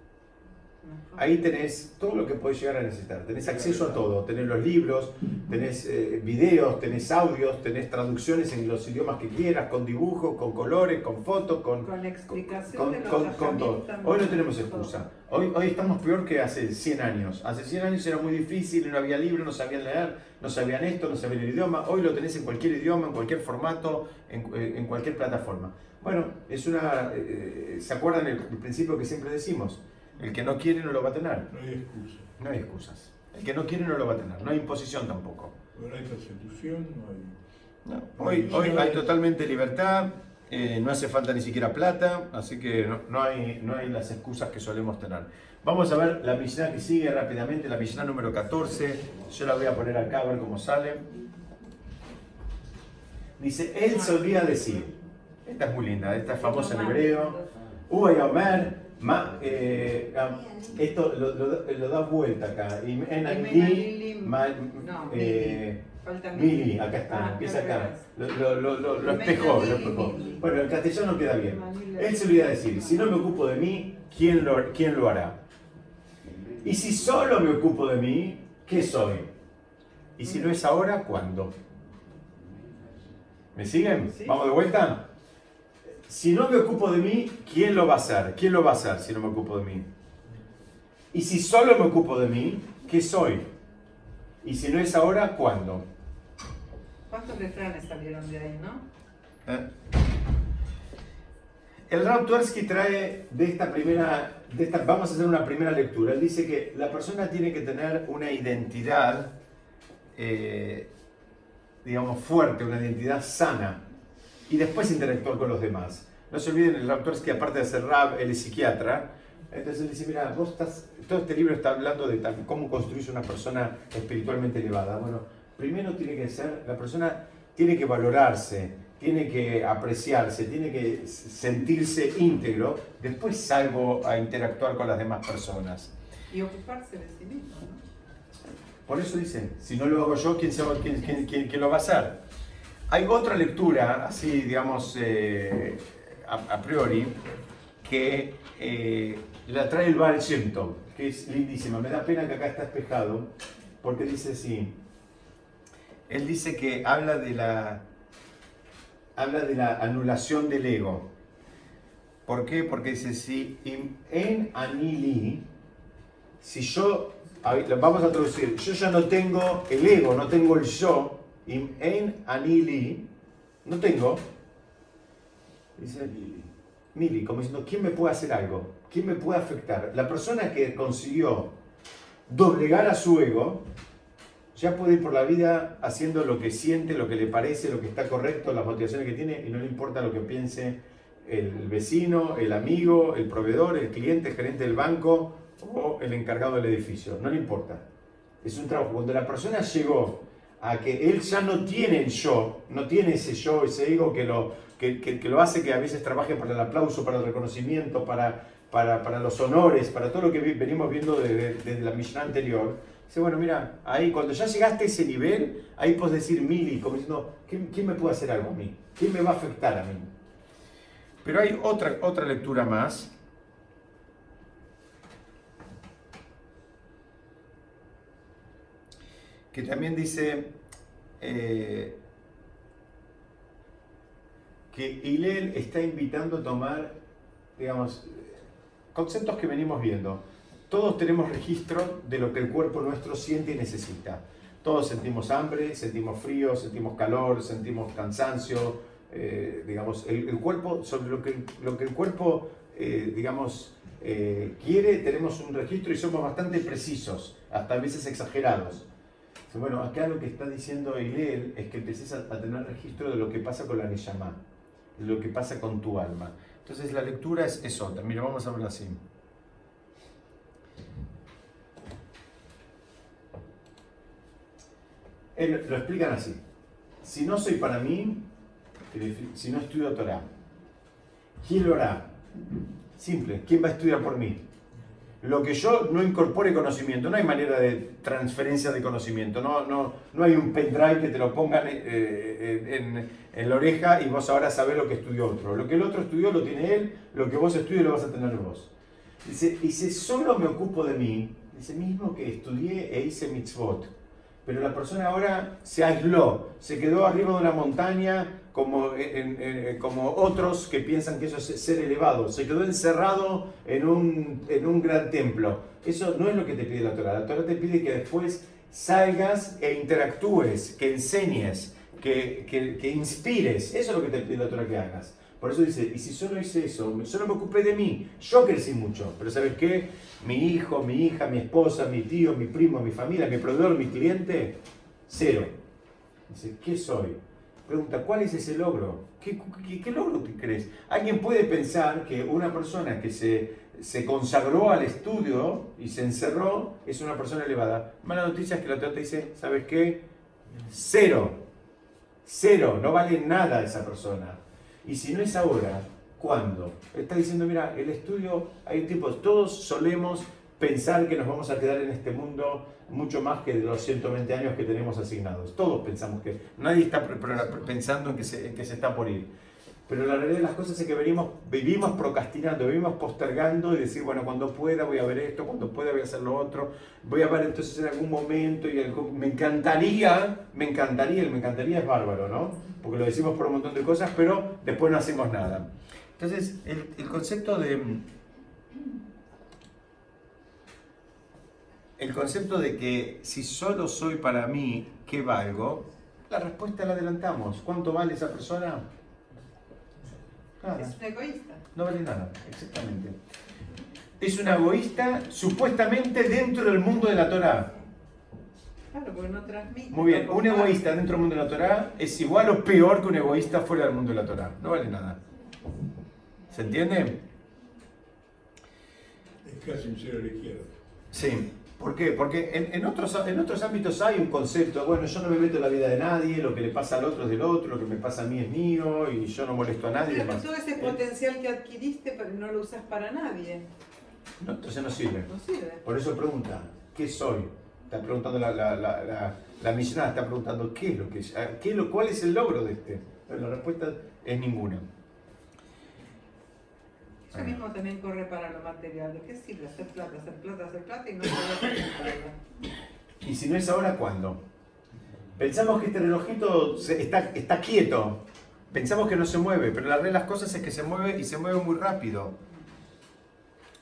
Ahí tenés todo lo que podés llegar a necesitar. Tenés acceso a todo. Tenés los libros, tenés eh, videos, tenés audios, tenés traducciones en los idiomas que quieras, con dibujos, con colores, con fotos, con, Con la explicación con, de los con- con todo. Hoy no tenemos excusa. Hoy, hoy estamos peor que hace 100 años. Hace 100 años era muy difícil, no había libros, no sabían leer, no sabían esto, no sabían el idioma. Hoy lo tenés en cualquier idioma, en cualquier formato, en, eh, en cualquier plataforma. Bueno, es una. eh, ¿Se acuerdan el, el principio que siempre decimos? El que no quiere no lo va a tener. No hay excusa. No hay excusas. El que no quiere no lo va a tener. No hay imposición tampoco. No hay no hay. No, Hoy, hoy hay totalmente libertad, eh, no hace falta ni siquiera plata, así que no, no hay, no hay las excusas que solemos tener. Vamos a ver la Mishnah que sigue rápidamente, la Mishnah número 14. Yo la voy a poner acá a ver cómo sale. Dice, él solía decir, esta es muy linda, esta es famosa en hebreo, Uva y Omer, ma- eh, ah, esto lo, lo- lo da vuelta acá. Y en No, eh, Mili, acá está, Ah, empieza acá. Lo, lo, lo, lo, lo espejó, lo espejó. Bueno, en castellano queda bien. Él se olvida decir, si no me ocupo de mí, ¿quién lo, quién lo hará? Y si solo me ocupo de mí, ¿qué soy? Y si no es ahora, ¿cuándo? ¿Me siguen? ¿Vamos de vuelta? Si no me ocupo de mí, ¿quién lo va a hacer? ¿Quién lo va a hacer si no me ocupo de mí? Y si solo me ocupo de mí, ¿qué soy? Y si no es ahora, ¿cuándo? ¿Cuántos refranes salieron de ahí, no? ¿Eh? El Rav Twersky trae de esta primera, de esta, vamos a hacer una primera lectura. Él dice que la persona tiene que tener una identidad, eh, digamos, fuerte, una identidad sana, y después interactuar con los demás. No se olviden, el Rav Twersky, aparte de ser Rav, él es psiquiatra. Entonces él dice, mira, vos estás, todo este libro está hablando de tal- cómo construirse una persona espiritualmente elevada. Bueno, primero tiene que ser, la persona tiene que valorarse, tiene que apreciarse, tiene que sentirse íntegro, después salgo a interactuar con las demás personas. Y ocuparse de sí mismo, ¿no? Por eso dice, si no lo hago yo, ¿quién, se va- quién- quién- quién lo va a hacer? Hay otra lectura, así digamos, eh, a, priori, que eh, la trae el Baal Shem que es lindísima. Me da pena que acá está espejado, porque dice así. Él dice que habla de la, habla de la anulación del ego. ¿Por qué? Porque dice, si en anili, si yo, vamos a traducir, yo ya no tengo el ego, no tengo el yo, im en anili, no tengo, dice Mili, como diciendo, ¿quién me puede hacer algo? ¿Quién me puede afectar? La persona que consiguió doblegar a su ego, ya puede ir por la vida haciendo lo que siente, lo que le parece, lo que está correcto, las motivaciones que tiene, y no le importa lo que piense el vecino, el amigo, el proveedor, el cliente, el gerente del banco o el encargado del edificio. No le importa. Es un trabajo. Cuando la persona llegó a que él ya no tiene el yo, no tiene ese yo, ese ego que lo, que, lo hace que a veces trabaje para el aplauso, para el reconocimiento, para, para, para los honores, para todo lo que venimos viendo desde, la misión anterior. Dice, bueno, mira, ahí cuando ya llegaste a ese nivel, ahí puedes decir mili, como diciendo, ¿quién, quién me puede hacer algo a mí? ¿Quién me va a afectar a mí? Pero hay otra, otra lectura más. Que también dice eh, que Hillel está invitando a tomar, digamos, conceptos que venimos viendo. Todos tenemos registro de lo que el cuerpo nuestro siente y necesita. Todos sentimos hambre, sentimos frío, sentimos calor, sentimos cansancio, eh, digamos, el, cuerpo, sobre lo que, lo que el cuerpo, eh, digamos, quiere, tenemos un registro y somos bastante precisos, hasta a veces exagerados. Bueno, acá lo que está diciendo Hillel es que empieces a, tener registro de lo que pasa con la Neyamá, de lo que pasa con tu alma. Entonces la lectura es, es otra. Mira, vamos a verla así. Lo explican así. Si no soy para mí, si no estudio Torah, ¿quién lo hará? Simple, ¿quién va a estudiar por mí? Lo que yo no incorpore conocimiento. No hay manera de transferencia de conocimiento. No, no, no hay un pendrive que te lo pongan eh, eh, en, en, la oreja y vos ahora sabés lo que estudió otro. Lo que el otro estudió lo tiene él, lo que vos estudias lo vas a tener vos. Dice, si solo me ocupo de mí, dice mismo que estudié e hice mitzvot. Pero la persona ahora se aisló, se quedó arriba de una montaña como, como otros que piensan que eso es ser elevado. Se quedó encerrado en un, en un gran templo. Eso no es lo que te pide la Torah. La Torah te pide que después salgas e interactúes, que enseñes, que, que, que inspires. Eso es lo que te pide la Torah que hagas. Por eso dice, y si solo hice eso, solo me ocupé de mí, yo crecí mucho, pero ¿sabes qué? Mi hijo, mi hija, mi esposa, mi tío, mi primo, mi familia, mi proveedor, mi cliente, cero. Dice, ¿qué soy? Pregunta, ¿cuál es ese logro? ¿Qué, logro crees? Alguien puede pensar que una persona que se, se, consagró al estudio y se encerró es una persona elevada. Mala noticia es que la otra te dice, ¿sabes qué? Cero. Cero. No vale nada esa persona. Y si no es ahora, ¿cuándo? Está diciendo, mira, el estudio, hay un tiempo, todos solemos pensar que nos vamos a quedar en este mundo mucho más que de los 120 años que tenemos asignados. Todos pensamos que, nadie está pensando en que, se, que se está por ir. Pero la realidad de las cosas es que venimos, vivimos procrastinando, vivimos postergando y decir, bueno, cuando pueda voy a ver esto, cuando pueda voy a hacer lo otro, voy a ver entonces en algún momento y me encantaría, me encantaría, el me encantaría es bárbaro, ¿no? Porque lo decimos por un montón de cosas, pero después no hacemos nada. Entonces, el, el concepto de... El concepto de que si solo soy para mí, ¿qué valgo? La respuesta la adelantamos. ¿Cuánto vale esa persona? Es un egoísta. No vale nada, exactamente. Es un egoísta supuestamente dentro del mundo de la Torah. Claro, porque no transmite. Muy bien, un egoísta dentro del mundo de la Torah es igual o peor que un egoísta fuera del mundo de la Torah. No vale nada. ¿Se entiende? Es casi un cero a la izquierda. Sí. ¿Por qué? Porque en, otros, en otros ámbitos hay un concepto, bueno, yo no me meto en la vida de nadie, lo que le pasa al otro es del otro, lo que me pasa a mí es mío y yo no molesto a nadie. Pero todo ese potencial que adquiriste, pero no lo usas para nadie. No, entonces no sirve. No sirve. Por eso pregunta, ¿qué soy? Está preguntando la, la, la, la, misionada, está preguntando, ¿qué es lo que qué lo, ¿cuál es el logro de este? la respuesta es ninguna. Yo mismo también corre para lo material. ¿De qué sirve hacer plata, hacer plata, hacer plata y no poder? Y si no es ahora, ¿cuándo? Pensamos que este relojito está, está quieto. Pensamos que no se mueve, pero la realidad de las cosas es que se mueve y se mueve muy rápido.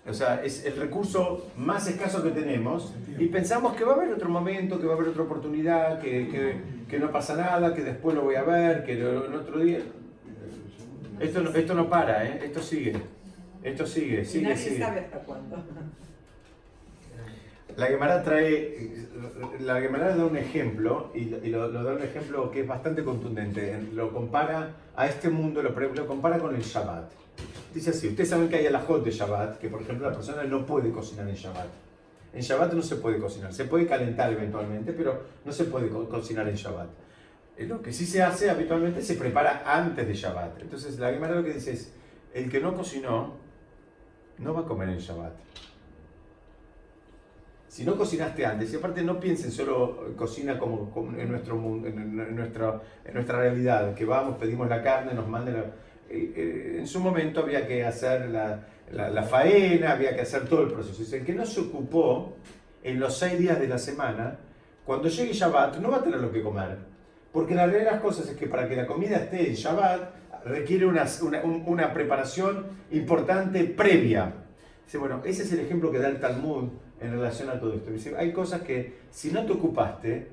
O sea, es el recurso más escaso que tenemos y pensamos que va a haber otro momento, que va a haber otra oportunidad, que, que, que no pasa nada, que después lo voy a ver, que en otro día... Esto no, esto no para, ¿eh? esto sigue. Esto sigue, sigue, nadie sigue. sabe hasta cuándo. La Gemara trae, la Gemara da un ejemplo y, lo, da un ejemplo que es bastante contundente. Lo compara a este mundo, lo, lo compara con el Shabbat. Dice así, ustedes saben que hay alajot de Shabbat, que por ejemplo la persona no puede cocinar en Shabbat. En Shabbat no se puede cocinar, se puede calentar eventualmente, pero no se puede cocinar en Shabbat. Lo que sí se hace habitualmente se prepara antes de Shabbat. Entonces la Gemara lo que dice es, el que no cocinó no va a comer en Shabbat. Si no cocinaste antes, y aparte no piensen solo cocina como, en nuestro mundo, en, nuestra, en nuestra realidad, que vamos, pedimos la carne, nos mandan eh, eh, en su momento había que hacer la, la, faena, había que hacer todo el proceso. Dice, el que no se ocupó en los seis días de la semana, cuando llegue Shabbat no va a tener lo que comer. Porque la realidad de las cosas es que para que la comida esté en Shabbat, requiere una, una, preparación importante previa. Dice, bueno, ese es el ejemplo que da el Talmud en relación a todo esto. Dice, hay cosas que si no te ocupaste,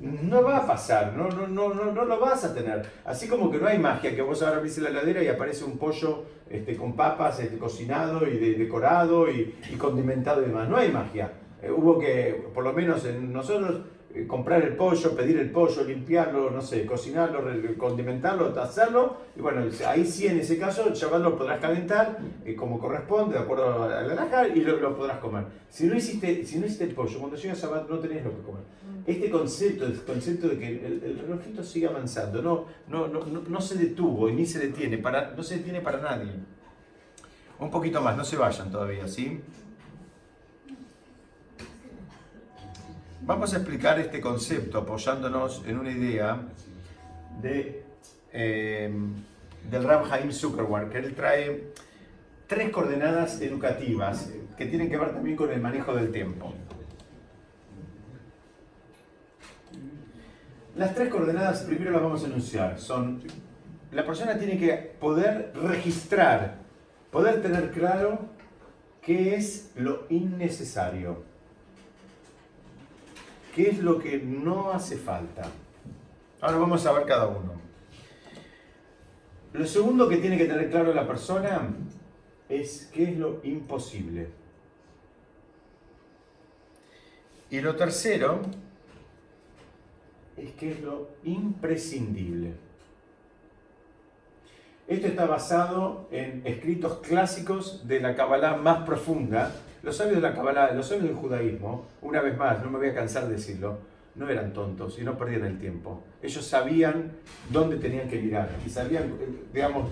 no va a pasar, no, no, no, no, no lo vas a tener. Así como que no hay magia, que vos ahora abrís la heladera y aparece un pollo este, con papas este, cocinado y decorado y, condimentado y demás. No hay magia. Eh, hubo que, por lo menos en nosotros, comprar el pollo, pedir el pollo, limpiarlo, no sé, cocinarlo, condimentarlo, hacerlo. Y bueno, ahí sí en ese caso el chaval lo podrás calentar eh, como corresponde, de acuerdo a la laja, y lo, podrás comer. Si no, hiciste, si no hiciste el pollo, cuando llega Shabbat no tenés lo que comer. Mm. Este concepto, el concepto de que el, relojito sigue avanzando, no, no, no, no, se detuvo y ni se detiene, para, no se detiene para nadie. Un poquito más, no se vayan todavía, ¿sí? Vamos a explicar este concepto apoyándonos en una idea de, eh, del Ram Haim Zuckerberg, que él trae tres coordenadas educativas que tienen que ver también con el manejo del tiempo. Las tres coordenadas, primero las vamos a enunciar, son, la persona tiene que poder registrar, poder tener claro qué es lo innecesario, qué es lo que no hace falta. Ahora vamos a ver cada uno. Lo segundo que tiene que tener claro la persona es qué es lo imposible. Y lo tercero es qué es lo imprescindible. Esto está basado en escritos clásicos de la Kabbalah más profunda. Los sabios de la Kabbalah, los sabios del judaísmo, una vez más, no me voy a cansar de decirlo, no eran tontos y no perdían el tiempo. Ellos sabían dónde tenían que mirar y sabían, eh, digamos,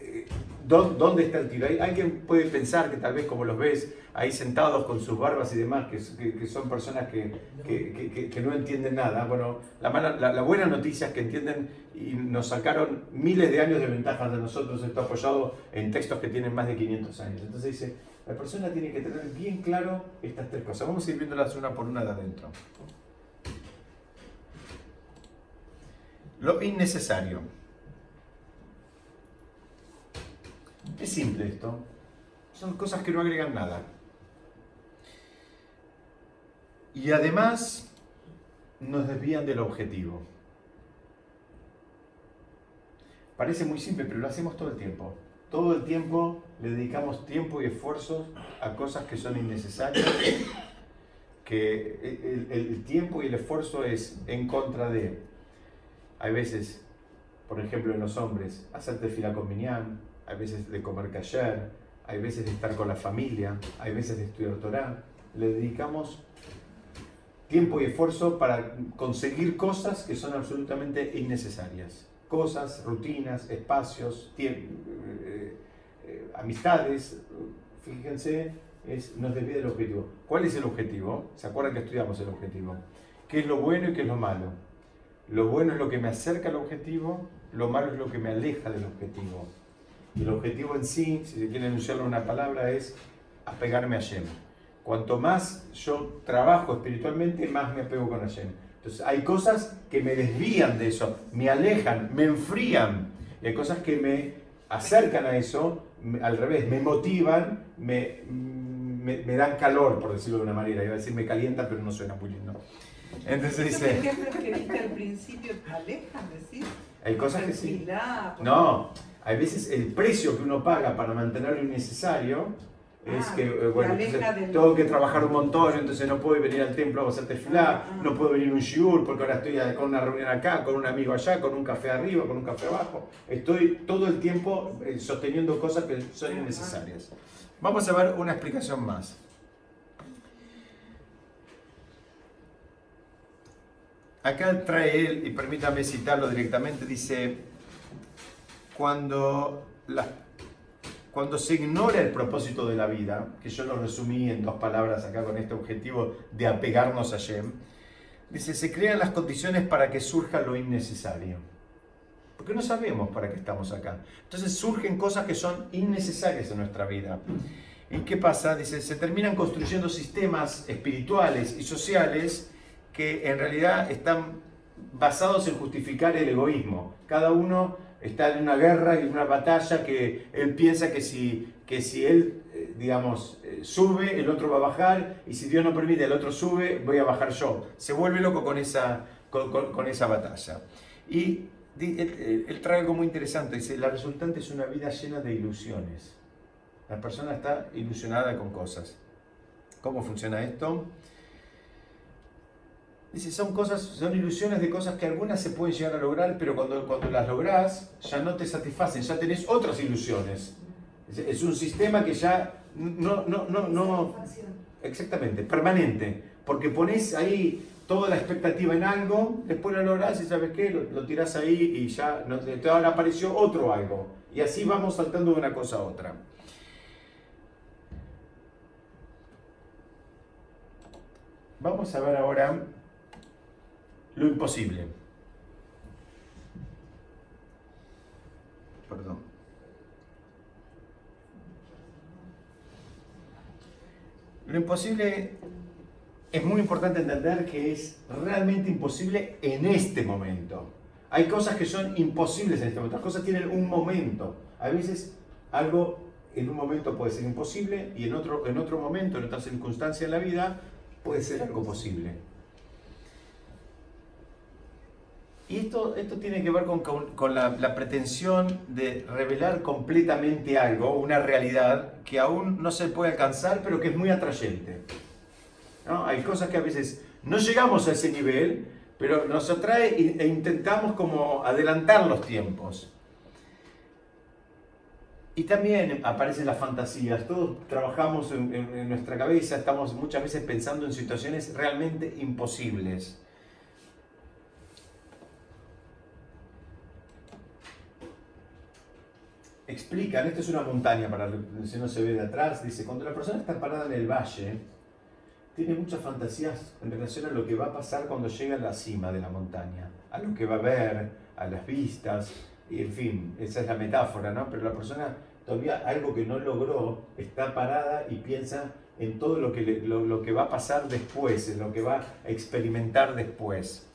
eh, dónde está el tiro. Alguien puede pensar que tal vez como los ves ahí sentados con sus barbas y demás, que, son personas que, que, no entienden nada. Bueno, la, la, buena noticia es que entienden y nos sacaron miles de años de ventajas de nosotros, esto apoyado en textos que tienen más de 500 años. Entonces dice, la persona tiene que tener bien claro estas tres cosas. Vamos a ir viéndolas una por una de adentro. Lo innecesario. Es simple esto. Son cosas que no agregan nada. Y además nos desvían del objetivo. Parece muy simple, pero lo hacemos todo el tiempo. Todo el tiempo le dedicamos tiempo y esfuerzos a cosas que son innecesarias, que el, tiempo y el esfuerzo es en contra de, hay veces, por ejemplo en los hombres, hacerte fila con minyan, hay veces de comer kasher, hay veces de estar con la familia, hay veces de estudiar Torah. Le dedicamos tiempo y esfuerzo para conseguir cosas que son absolutamente innecesarias. Cosas, rutinas, espacios, tiempo, eh, eh, amistades. Fíjense, es, nos desvía del objetivo. ¿Cuál es el objetivo? ¿Se acuerdan que estudiamos el objetivo? ¿Qué es lo bueno y qué es lo malo? Lo bueno es lo que me acerca al objetivo, lo malo es lo que me aleja del objetivo. Y el objetivo en sí, si se quiere enunciarlo en una palabra, es apegarme a Yem. Cuanto más yo trabajo espiritualmente, más me apego con Hashem. Entonces hay cosas que me desvían de eso, me alejan, me enfrían. Y hay cosas que me acercan a eso, al revés, me motivan, me, me, dan calor, por decirlo de una manera. Iba a decir me calienta, pero no suena muy lindo. Entonces dice... que viste al principio alejan, decir? Hay cosas que sí. No, hay veces el precio que uno paga para mantener lo innecesario es ah, que, eh, bueno, tengo que trabajar un montón, entonces no puedo venir al templo a hacer tefilá, ah, ah. no puedo venir a un shiur porque ahora estoy con una reunión acá, con un amigo allá, con un café arriba, con un café abajo. Estoy todo el tiempo eh, sosteniendo cosas que son innecesarias. Vamos a ver una explicación más. Acá trae él, y permítame citarlo directamente, dice, cuando las cuando se ignora el propósito de la vida, que yo lo resumí en dos palabras acá con este objetivo de apegarnos a Yem, dice, se crean las condiciones para que surja lo innecesario. Porque no sabemos para qué estamos acá. Entonces surgen cosas que son innecesarias en nuestra vida. ¿Y qué pasa? Dice, se terminan construyendo sistemas espirituales y sociales que en realidad están basados en justificar el egoísmo. Cada uno está en una guerra y en una batalla que él piensa que si, que si él, eh, digamos, eh, sube, el otro va a bajar, y si Dios no permite, el otro sube, voy a bajar yo. Se vuelve loco con esa, con, esa batalla. Y él, trae algo muy interesante, dice, la resultante es una vida llena de ilusiones. La persona está ilusionada con cosas. ¿Cómo funciona esto? Dice, son cosas, son ilusiones de cosas que algunas se pueden llegar a lograr, pero cuando, cuando las lográs ya no te satisfacen, ya tenés otras ilusiones. Es, un sistema que ya no, no, no, no, exactamente, permanente, porque pones ahí toda la expectativa en algo, después lo lográs y sabes qué, lo, lo tirás ahí y ya no, te, ahora apareció otro algo. Y así vamos saltando de una cosa a otra. Vamos a ver ahora lo imposible. Perdón. Lo imposible es muy importante entender que es realmente imposible en este momento. Hay cosas que son imposibles en este momento, las cosas tienen un momento. A veces algo en un momento puede ser imposible y en otro, en otro momento, en otra circunstancia en la vida, puede ser algo posible. Y esto, esto tiene que ver con, con- la, la pretensión de revelar completamente algo, una realidad que aún no se puede alcanzar, pero que es muy atrayente. ¿no? Hay cosas que a veces no llegamos a ese nivel, pero nos atrae e intentamos como adelantar los tiempos. Y también aparecen las fantasías. Todos trabajamos en, en- en nuestra cabeza, estamos muchas veces pensando en situaciones realmente imposibles. Explican, esto es una montaña, para si no se ve de atrás, dice, cuando la persona está parada en el valle, tiene muchas fantasías en relación a lo que va a pasar cuando llega a la cima de la montaña, a lo que va a ver, a las vistas, y en fin, esa es la metáfora, ¿no? Pero la persona todavía algo que no logró, está parada y piensa en todo lo que, le- lo, lo que va a pasar después, en lo que va a experimentar después.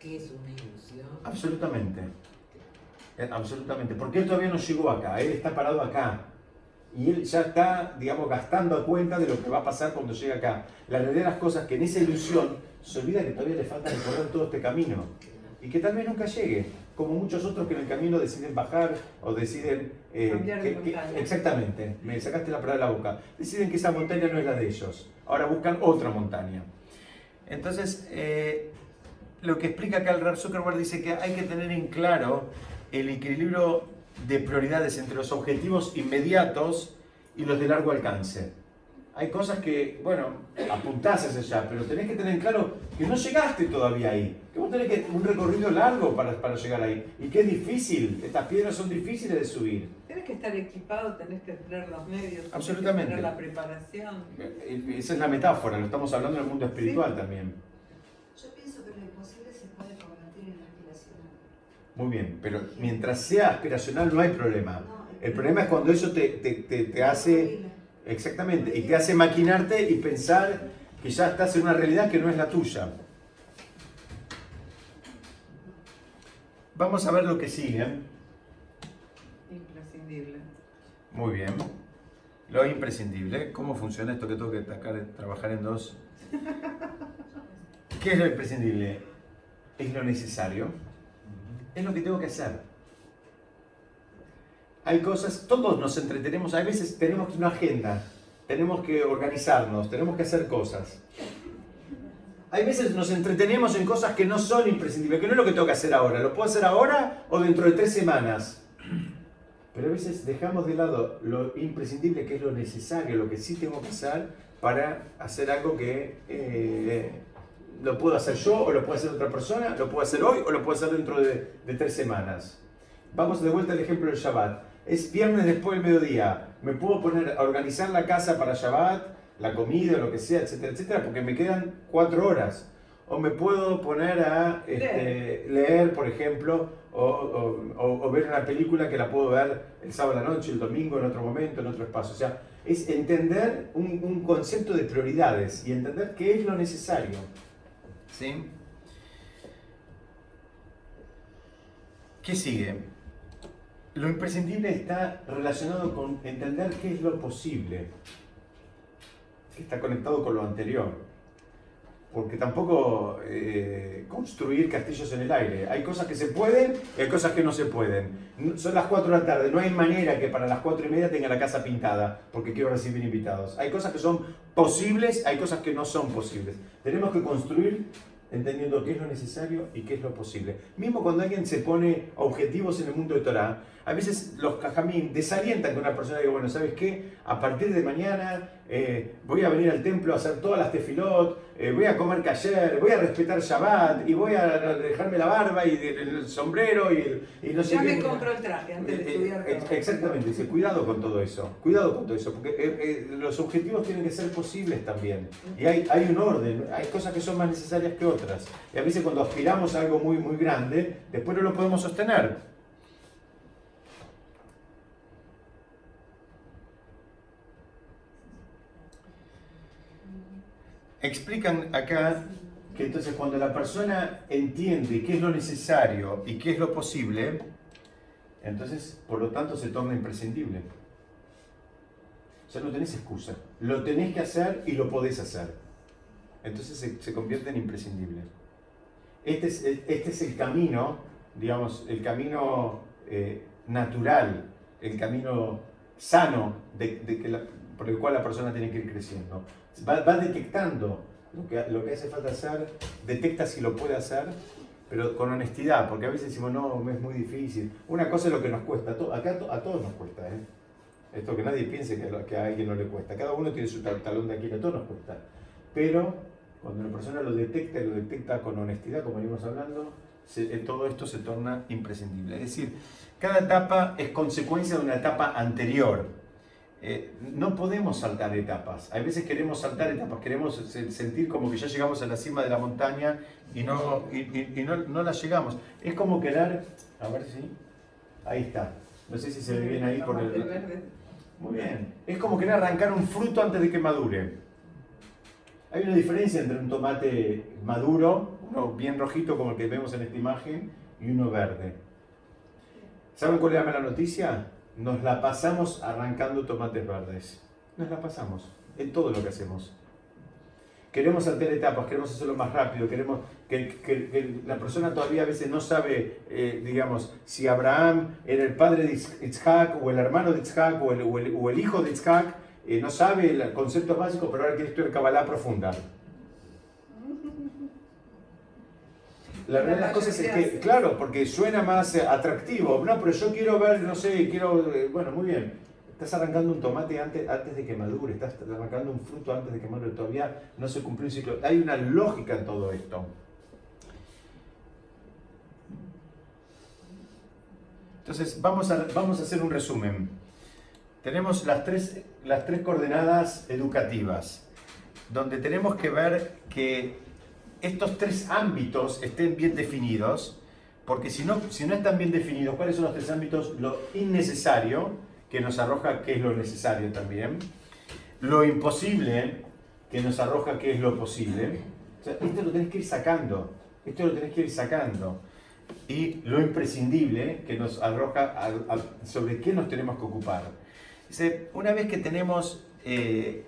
¿Qué es una ilusión? Absolutamente. Eh, Absolutamente. Porque él todavía no llegó acá, él está parado acá. Y él ya está, digamos, gastando a cuenta de lo que va a pasar cuando llegue acá. La realidad de las cosas es que en esa ilusión se olvida que todavía le falta recorrer todo este camino. Y que tal vez nunca llegue. Como muchos otros que en el camino deciden bajar o deciden... eh, Cambiar que- que- exactamente, me sacaste la palabra de la boca. Deciden que esa montaña no es la de ellos. Ahora buscan otra montaña. Entonces, eh, lo que explica acá el Rap Zuckerberg dice que hay que tener en claro el equilibrio de prioridades entre los objetivos inmediatos y los de largo alcance. Hay cosas que, bueno, apuntás hacia allá, pero tenés que tener en claro que no llegaste todavía ahí, que vos tenés que un recorrido largo para, para llegar ahí, y que es difícil, estas piedras son difíciles de subir. Tienes que estar equipado, tenés que tener los medios, tenés que Absolutamente. tener la preparación. Eh, Esa es la metáfora, lo estamos hablando en el mundo espiritual también. Yo pienso que lo imposible se puede convertir en aspiracional. Muy bien, pero mientras sea aspiracional no hay problema. El problema es cuando eso te, te, te, te hace, exactamente, y te hace maquinarte y pensar que ya estás en una realidad que no es la tuya. Vamos a ver lo que sigue. Imprescindible. Muy bien. Lo imprescindible. ¿Cómo funciona esto que tengo que atacar- trabajar en dos? [laughs] ¿Qué es lo imprescindible? Es lo necesario. Es lo que tengo que hacer. Hay cosas, todos nos entretenemos, a veces tenemos una agenda, tenemos que organizarnos, tenemos que hacer cosas. Hay veces nos entretenemos en cosas que no son imprescindibles, que no es lo que tengo que hacer ahora, lo puedo hacer ahora o dentro de tres semanas. Pero a veces dejamos de lado lo imprescindible, que es lo necesario, lo que sí tengo que hacer para hacer algo que eh, lo puedo hacer yo o lo puede hacer otra persona, lo puedo hacer hoy o lo puedo hacer dentro de, de tres semanas. Vamos de vuelta al ejemplo del Shabbat. Es viernes después del mediodía. Me puedo poner a organizar la casa para Shabbat, la comida, lo que sea, etcétera, etcétera, porque me quedan cuatro horas. O me puedo poner a este, leer, por ejemplo, o, o- o- o ver una película que la puedo ver el sábado a la noche, el domingo, en otro momento, en otro espacio. O sea, es entender un, un concepto de prioridades y entender qué es lo necesario. ¿Sí? ¿Qué sigue? Lo imprescindible está relacionado con entender qué es lo posible, está conectado con lo anterior. Porque tampoco eh, construir castillos en el aire. Hay cosas que se pueden y hay cosas que no se pueden. Son las 4 de la tarde, no hay manera que para las 4 y media tenga la casa pintada porque quiero recibir invitados. Hay cosas que son posibles, hay cosas que no son posibles. Tenemos que construir entendiendo qué es lo necesario y qué es lo posible. Mismo cuando alguien se pone objetivos en el mundo de Torah, A veces los cajamín desalientan que una persona diga, bueno, ¿sabes qué? A partir de mañana eh, voy a venir al templo a hacer todas las tefilot, eh, voy a comer kasher, voy a respetar Shabbat y voy a dejarme la barba y el sombrero y, y no sé Ya qué. me compro el traje antes de Eh, estudiar. eh. Exactamente, dice, cuidado con todo eso, cuidado con todo eso, porque los objetivos tienen que ser posibles también. Y hay, hay un orden, hay cosas que son más necesarias que otras. Y a veces cuando aspiramos a algo muy, muy grande, después no lo podemos sostener. Explican acá que entonces cuando la persona entiende qué es lo necesario y qué es lo posible, entonces por lo tanto se torna imprescindible. Ya no tenés excusa. Lo tenés que hacer y lo podés hacer. Entonces se, se convierte en imprescindible. Este es, este es el camino, digamos, el camino eh, natural, el camino sano de, de que la- por el cual la persona tiene que ir creciendo. Va, va detectando lo que, lo que hace falta hacer, detecta si lo puede hacer, pero con honestidad, porque a veces decimos, no, es muy difícil. Una cosa es lo que nos cuesta, acá a to- a todos nos cuesta, ¿eh? Esto que nadie piense que, a alguien no le cuesta. Cada uno tiene su tal- talón de aquí, a todos nos cuesta. Pero cuando la persona lo detecta y lo detecta con honestidad, como venimos hablando, se- eh, todo esto se torna imprescindible. Es decir, cada etapa es consecuencia de una etapa anterior. Eh, no podemos saltar etapas. A veces queremos saltar etapas, queremos se- sentir como que ya llegamos a la cima de la montaña y no, y, y- y no, no la llegamos. Es como querer, a ver si, ahí está. No sé si se ve bien ahí por el... Muy bien. Es como querer arrancar un fruto antes de que madure. Hay una diferencia entre un tomate maduro, uno bien rojito como el que vemos en esta imagen, y uno verde. ¿Saben cuál es la mala noticia? Nos la pasamos arrancando tomates verdes. Nos la pasamos en todo lo que hacemos. Queremos saltar etapas, queremos hacerlo más rápido, queremos que, la persona todavía a veces no sabe, eh, digamos, si Abraham era el padre de Itzhak o el hermano de Itzhak o el, hijo de Itzhak, eh, no sabe el concepto básico, pero ahora quiere estudiar Kabbalah profunda. La realidad de las cosas es que, claro, porque suena más eh, atractivo. No, pero yo quiero ver, no sé, quiero. eh, Bueno, muy bien. Estás arrancando un tomate antes, antes de que madure, estás arrancando un fruto antes de que madure. Todavía no se cumplió un ciclo. Hay una lógica en todo esto. Entonces, vamos a, vamos a hacer un resumen. Tenemos las tres, las tres coordenadas educativas, donde tenemos que ver que estos tres ámbitos estén bien definidos, porque si no, si no están bien definidos, ¿cuáles son los tres ámbitos? Lo innecesario, que nos arroja qué es lo necesario también, lo imposible, que nos arroja qué es lo posible. Esto lo tenés que ir sacando, esto lo tenés que ir sacando. Y lo imprescindible, que nos arroja sobre qué nos tenemos que ocupar. Una vez que tenemos eh.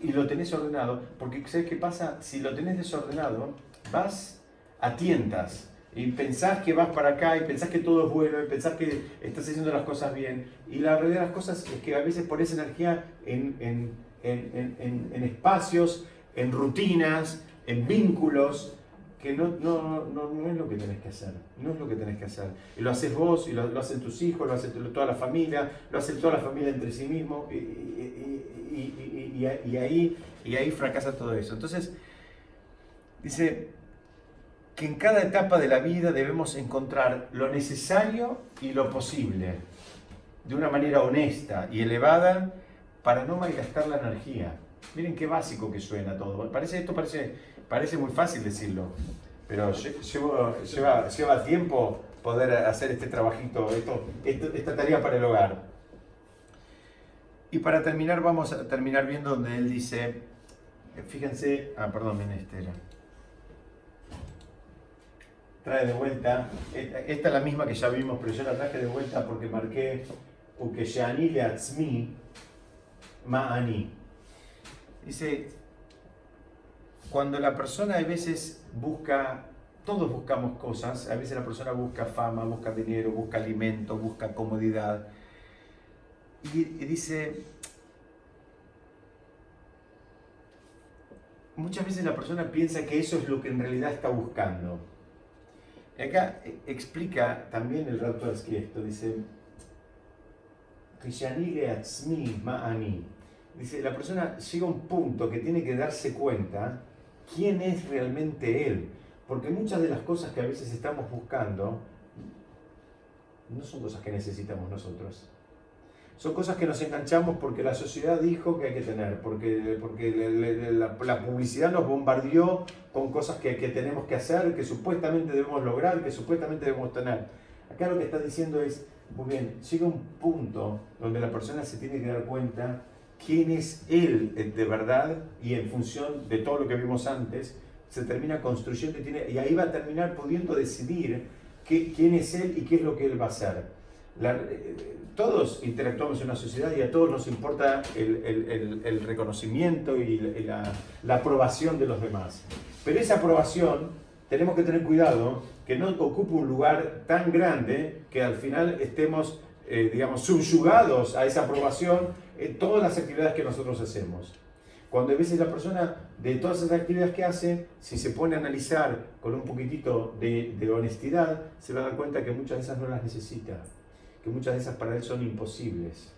Y lo tenés ordenado, porque ¿sabes qué pasa? Si lo tenés desordenado, vas a tientas y pensás que vas para acá y pensás que todo es bueno y pensás que estás haciendo las cosas bien. Y la realidad de las cosas es que a veces pones energía en, en- en- en- espacios, en rutinas, en vínculos, que no, no, no, no es lo que tenés que hacer, no es lo que tenés que hacer. Y lo haces vos, y lo, lo hacen tus hijos, lo hace toda la familia, lo hace toda la familia entre sí mismo, y, y- y- y- ahí, y ahí fracasa todo eso. Entonces, dice que en cada etapa de la vida debemos encontrar lo necesario y lo posible, de una manera honesta y elevada, para no malgastar la energía. Miren qué básico que suena todo. Parece, esto parece, parece muy fácil decirlo, pero lle- llevo- lleva, lleva tiempo poder hacer este trabajito, esto- esta tarea para el hogar. Y para terminar, vamos a terminar viendo donde él dice, fíjense, ah, perdón, en este. Trae de vuelta, esta esta es la misma que ya vimos, pero yo la traje de vuelta porque marqué Ukeshani leatzmi ma'ani. Dice, cuando la persona a veces busca, todos buscamos cosas, a veces la persona busca fama, busca dinero, busca alimento, busca comodidad. Y, dice, muchas veces la persona piensa que eso es lo que en realidad está buscando. Y acá eh, explica también el Ratorsky esto, dice, dice, la persona llega a un punto que tiene que darse cuenta quién es realmente él, porque muchas de las cosas que a veces estamos buscando no son cosas que necesitamos nosotros. Son cosas que nos enganchamos porque la sociedad dijo que hay que tener, porque, porque le- le- la, la publicidad nos bombardeó con cosas que, que tenemos que hacer, que supuestamente debemos lograr, que supuestamente debemos tener. Acá lo que está diciendo es, muy bien, llega un punto donde la persona se tiene que dar cuenta quién es él eh, de verdad y en función de todo lo que vimos antes, se termina construyendo y, tiene, y ahí va a terminar pudiendo decidir qué- quién es él y qué es lo que él va a hacer. La- eh, todos interactuamos en una sociedad y a todos nos importa el, reconocimiento y la aprobación de los demás. Pero esa aprobación tenemos que tener cuidado que no ocupe un lugar tan grande que al final estemos, eh, digamos, subyugados a esa aprobación en todas las actividades que nosotros hacemos. Cuando a veces la persona de todas esas actividades que hace, si se pone a analizar con un poquitito de, de honestidad, se va a dar cuenta que muchas de esas no las necesita, que muchas de esas para él son imposibles,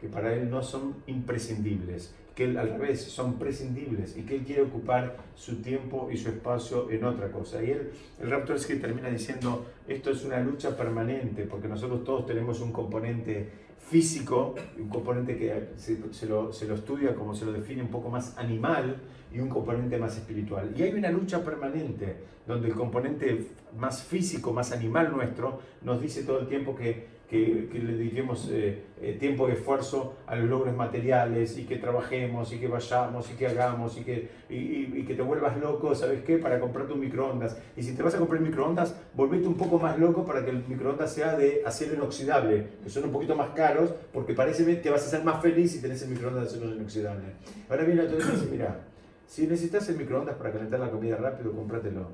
que para él no son imprescindibles, que él al revés son prescindibles y que él quiere ocupar su tiempo y su espacio en otra cosa. Y él, el Raptor es que termina diciendo, esto es una lucha permanente, porque nosotros todos tenemos un componente físico, un componente que se, lo estudia como se lo define un poco más animal y un componente más espiritual. Y hay una lucha permanente donde el componente más físico, más animal nuestro, nos dice todo el tiempo que, que, que le dediquemos eh, eh, tiempo y esfuerzo a los logros materiales y que trabajemos y que vayamos y que hagamos y que, y, y- y que te vuelvas loco, ¿sabes qué? Para comprarte un microondas. Y si te vas a comprar microondas, volvete un poco más loco para que el microondas sea de acero inoxidable, que son un poquito más caros, porque parece que te vas a ser más feliz si tenés el microondas de acero inoxidable. Ahora viene y dice, mira, si necesitas el microondas para calentar la comida rápido, cómpratelo.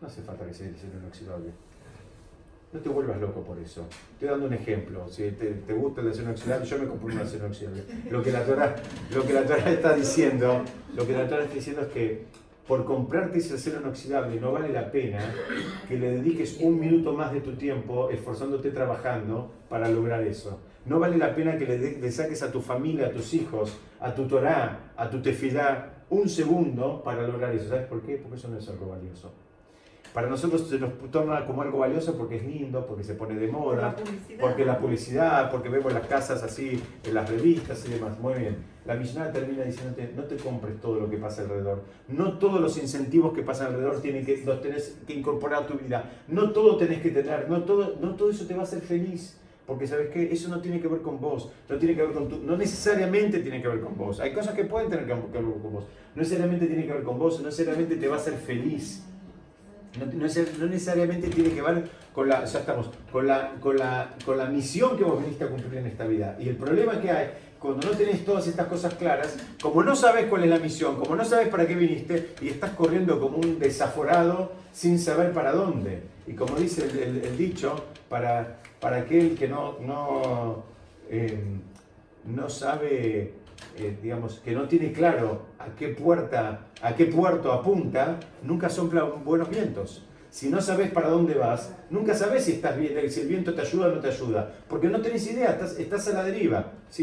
No hace falta que sea de acero inoxidable. No te vuelvas loco por eso. Estoy dando un ejemplo. Si te, te gusta el acero inoxidable, yo me compré un acero inoxidable. Lo que la Torah, lo que la Torah está diciendo, lo que la Torah está diciendo es que por comprarte ese acero inoxidable no vale la pena que le dediques un minuto más de tu tiempo esforzándote trabajando para lograr eso. No vale la pena que le, de- le saques a tu familia, a tus hijos, a tu Torah, a tu tefilá, un segundo para lograr eso. ¿Sabes por qué? Porque eso no es algo valioso. Para nosotros se nos toma como algo valioso porque es lindo, porque se pone de la moda, publicidad. porque la publicidad, porque vemos las casas así, en las revistas y demás. Muy bien. La Mishnah termina diciéndote, no te compres todo lo que pasa alrededor. No todos los incentivos que pasan alrededor tienen que, los tenés que incorporar a tu vida. No todo tenés que tener, no todo, no todo eso te va a hacer feliz. Porque sabes qué, eso no tiene que ver con vos, no tiene que ver con tu, no necesariamente tiene que ver con vos. Hay cosas que pueden tener que que ver con vos. No necesariamente tiene que ver con vos, no necesariamente te va a hacer feliz. No, no no necesariamente tiene que ver con la, ya estamos, con la, con, la, con la misión que vos viniste a cumplir en esta vida. Y el problema que hay, cuando no tenés todas estas cosas claras, como no sabes cuál es la misión, como no sabes para qué viniste, y estás corriendo como un desaforado sin saber para dónde. Y como dice el, el- el dicho, para, para aquel que no, no, eh, no sabe, eh, digamos, que no tiene claro a qué puerta, a qué puerto apunta, nunca soplan buenos vientos. Si no sabes para dónde vas, nunca sabes si estás bien, si el viento te ayuda o no te ayuda, porque no tenés idea, estás, estás a la deriva.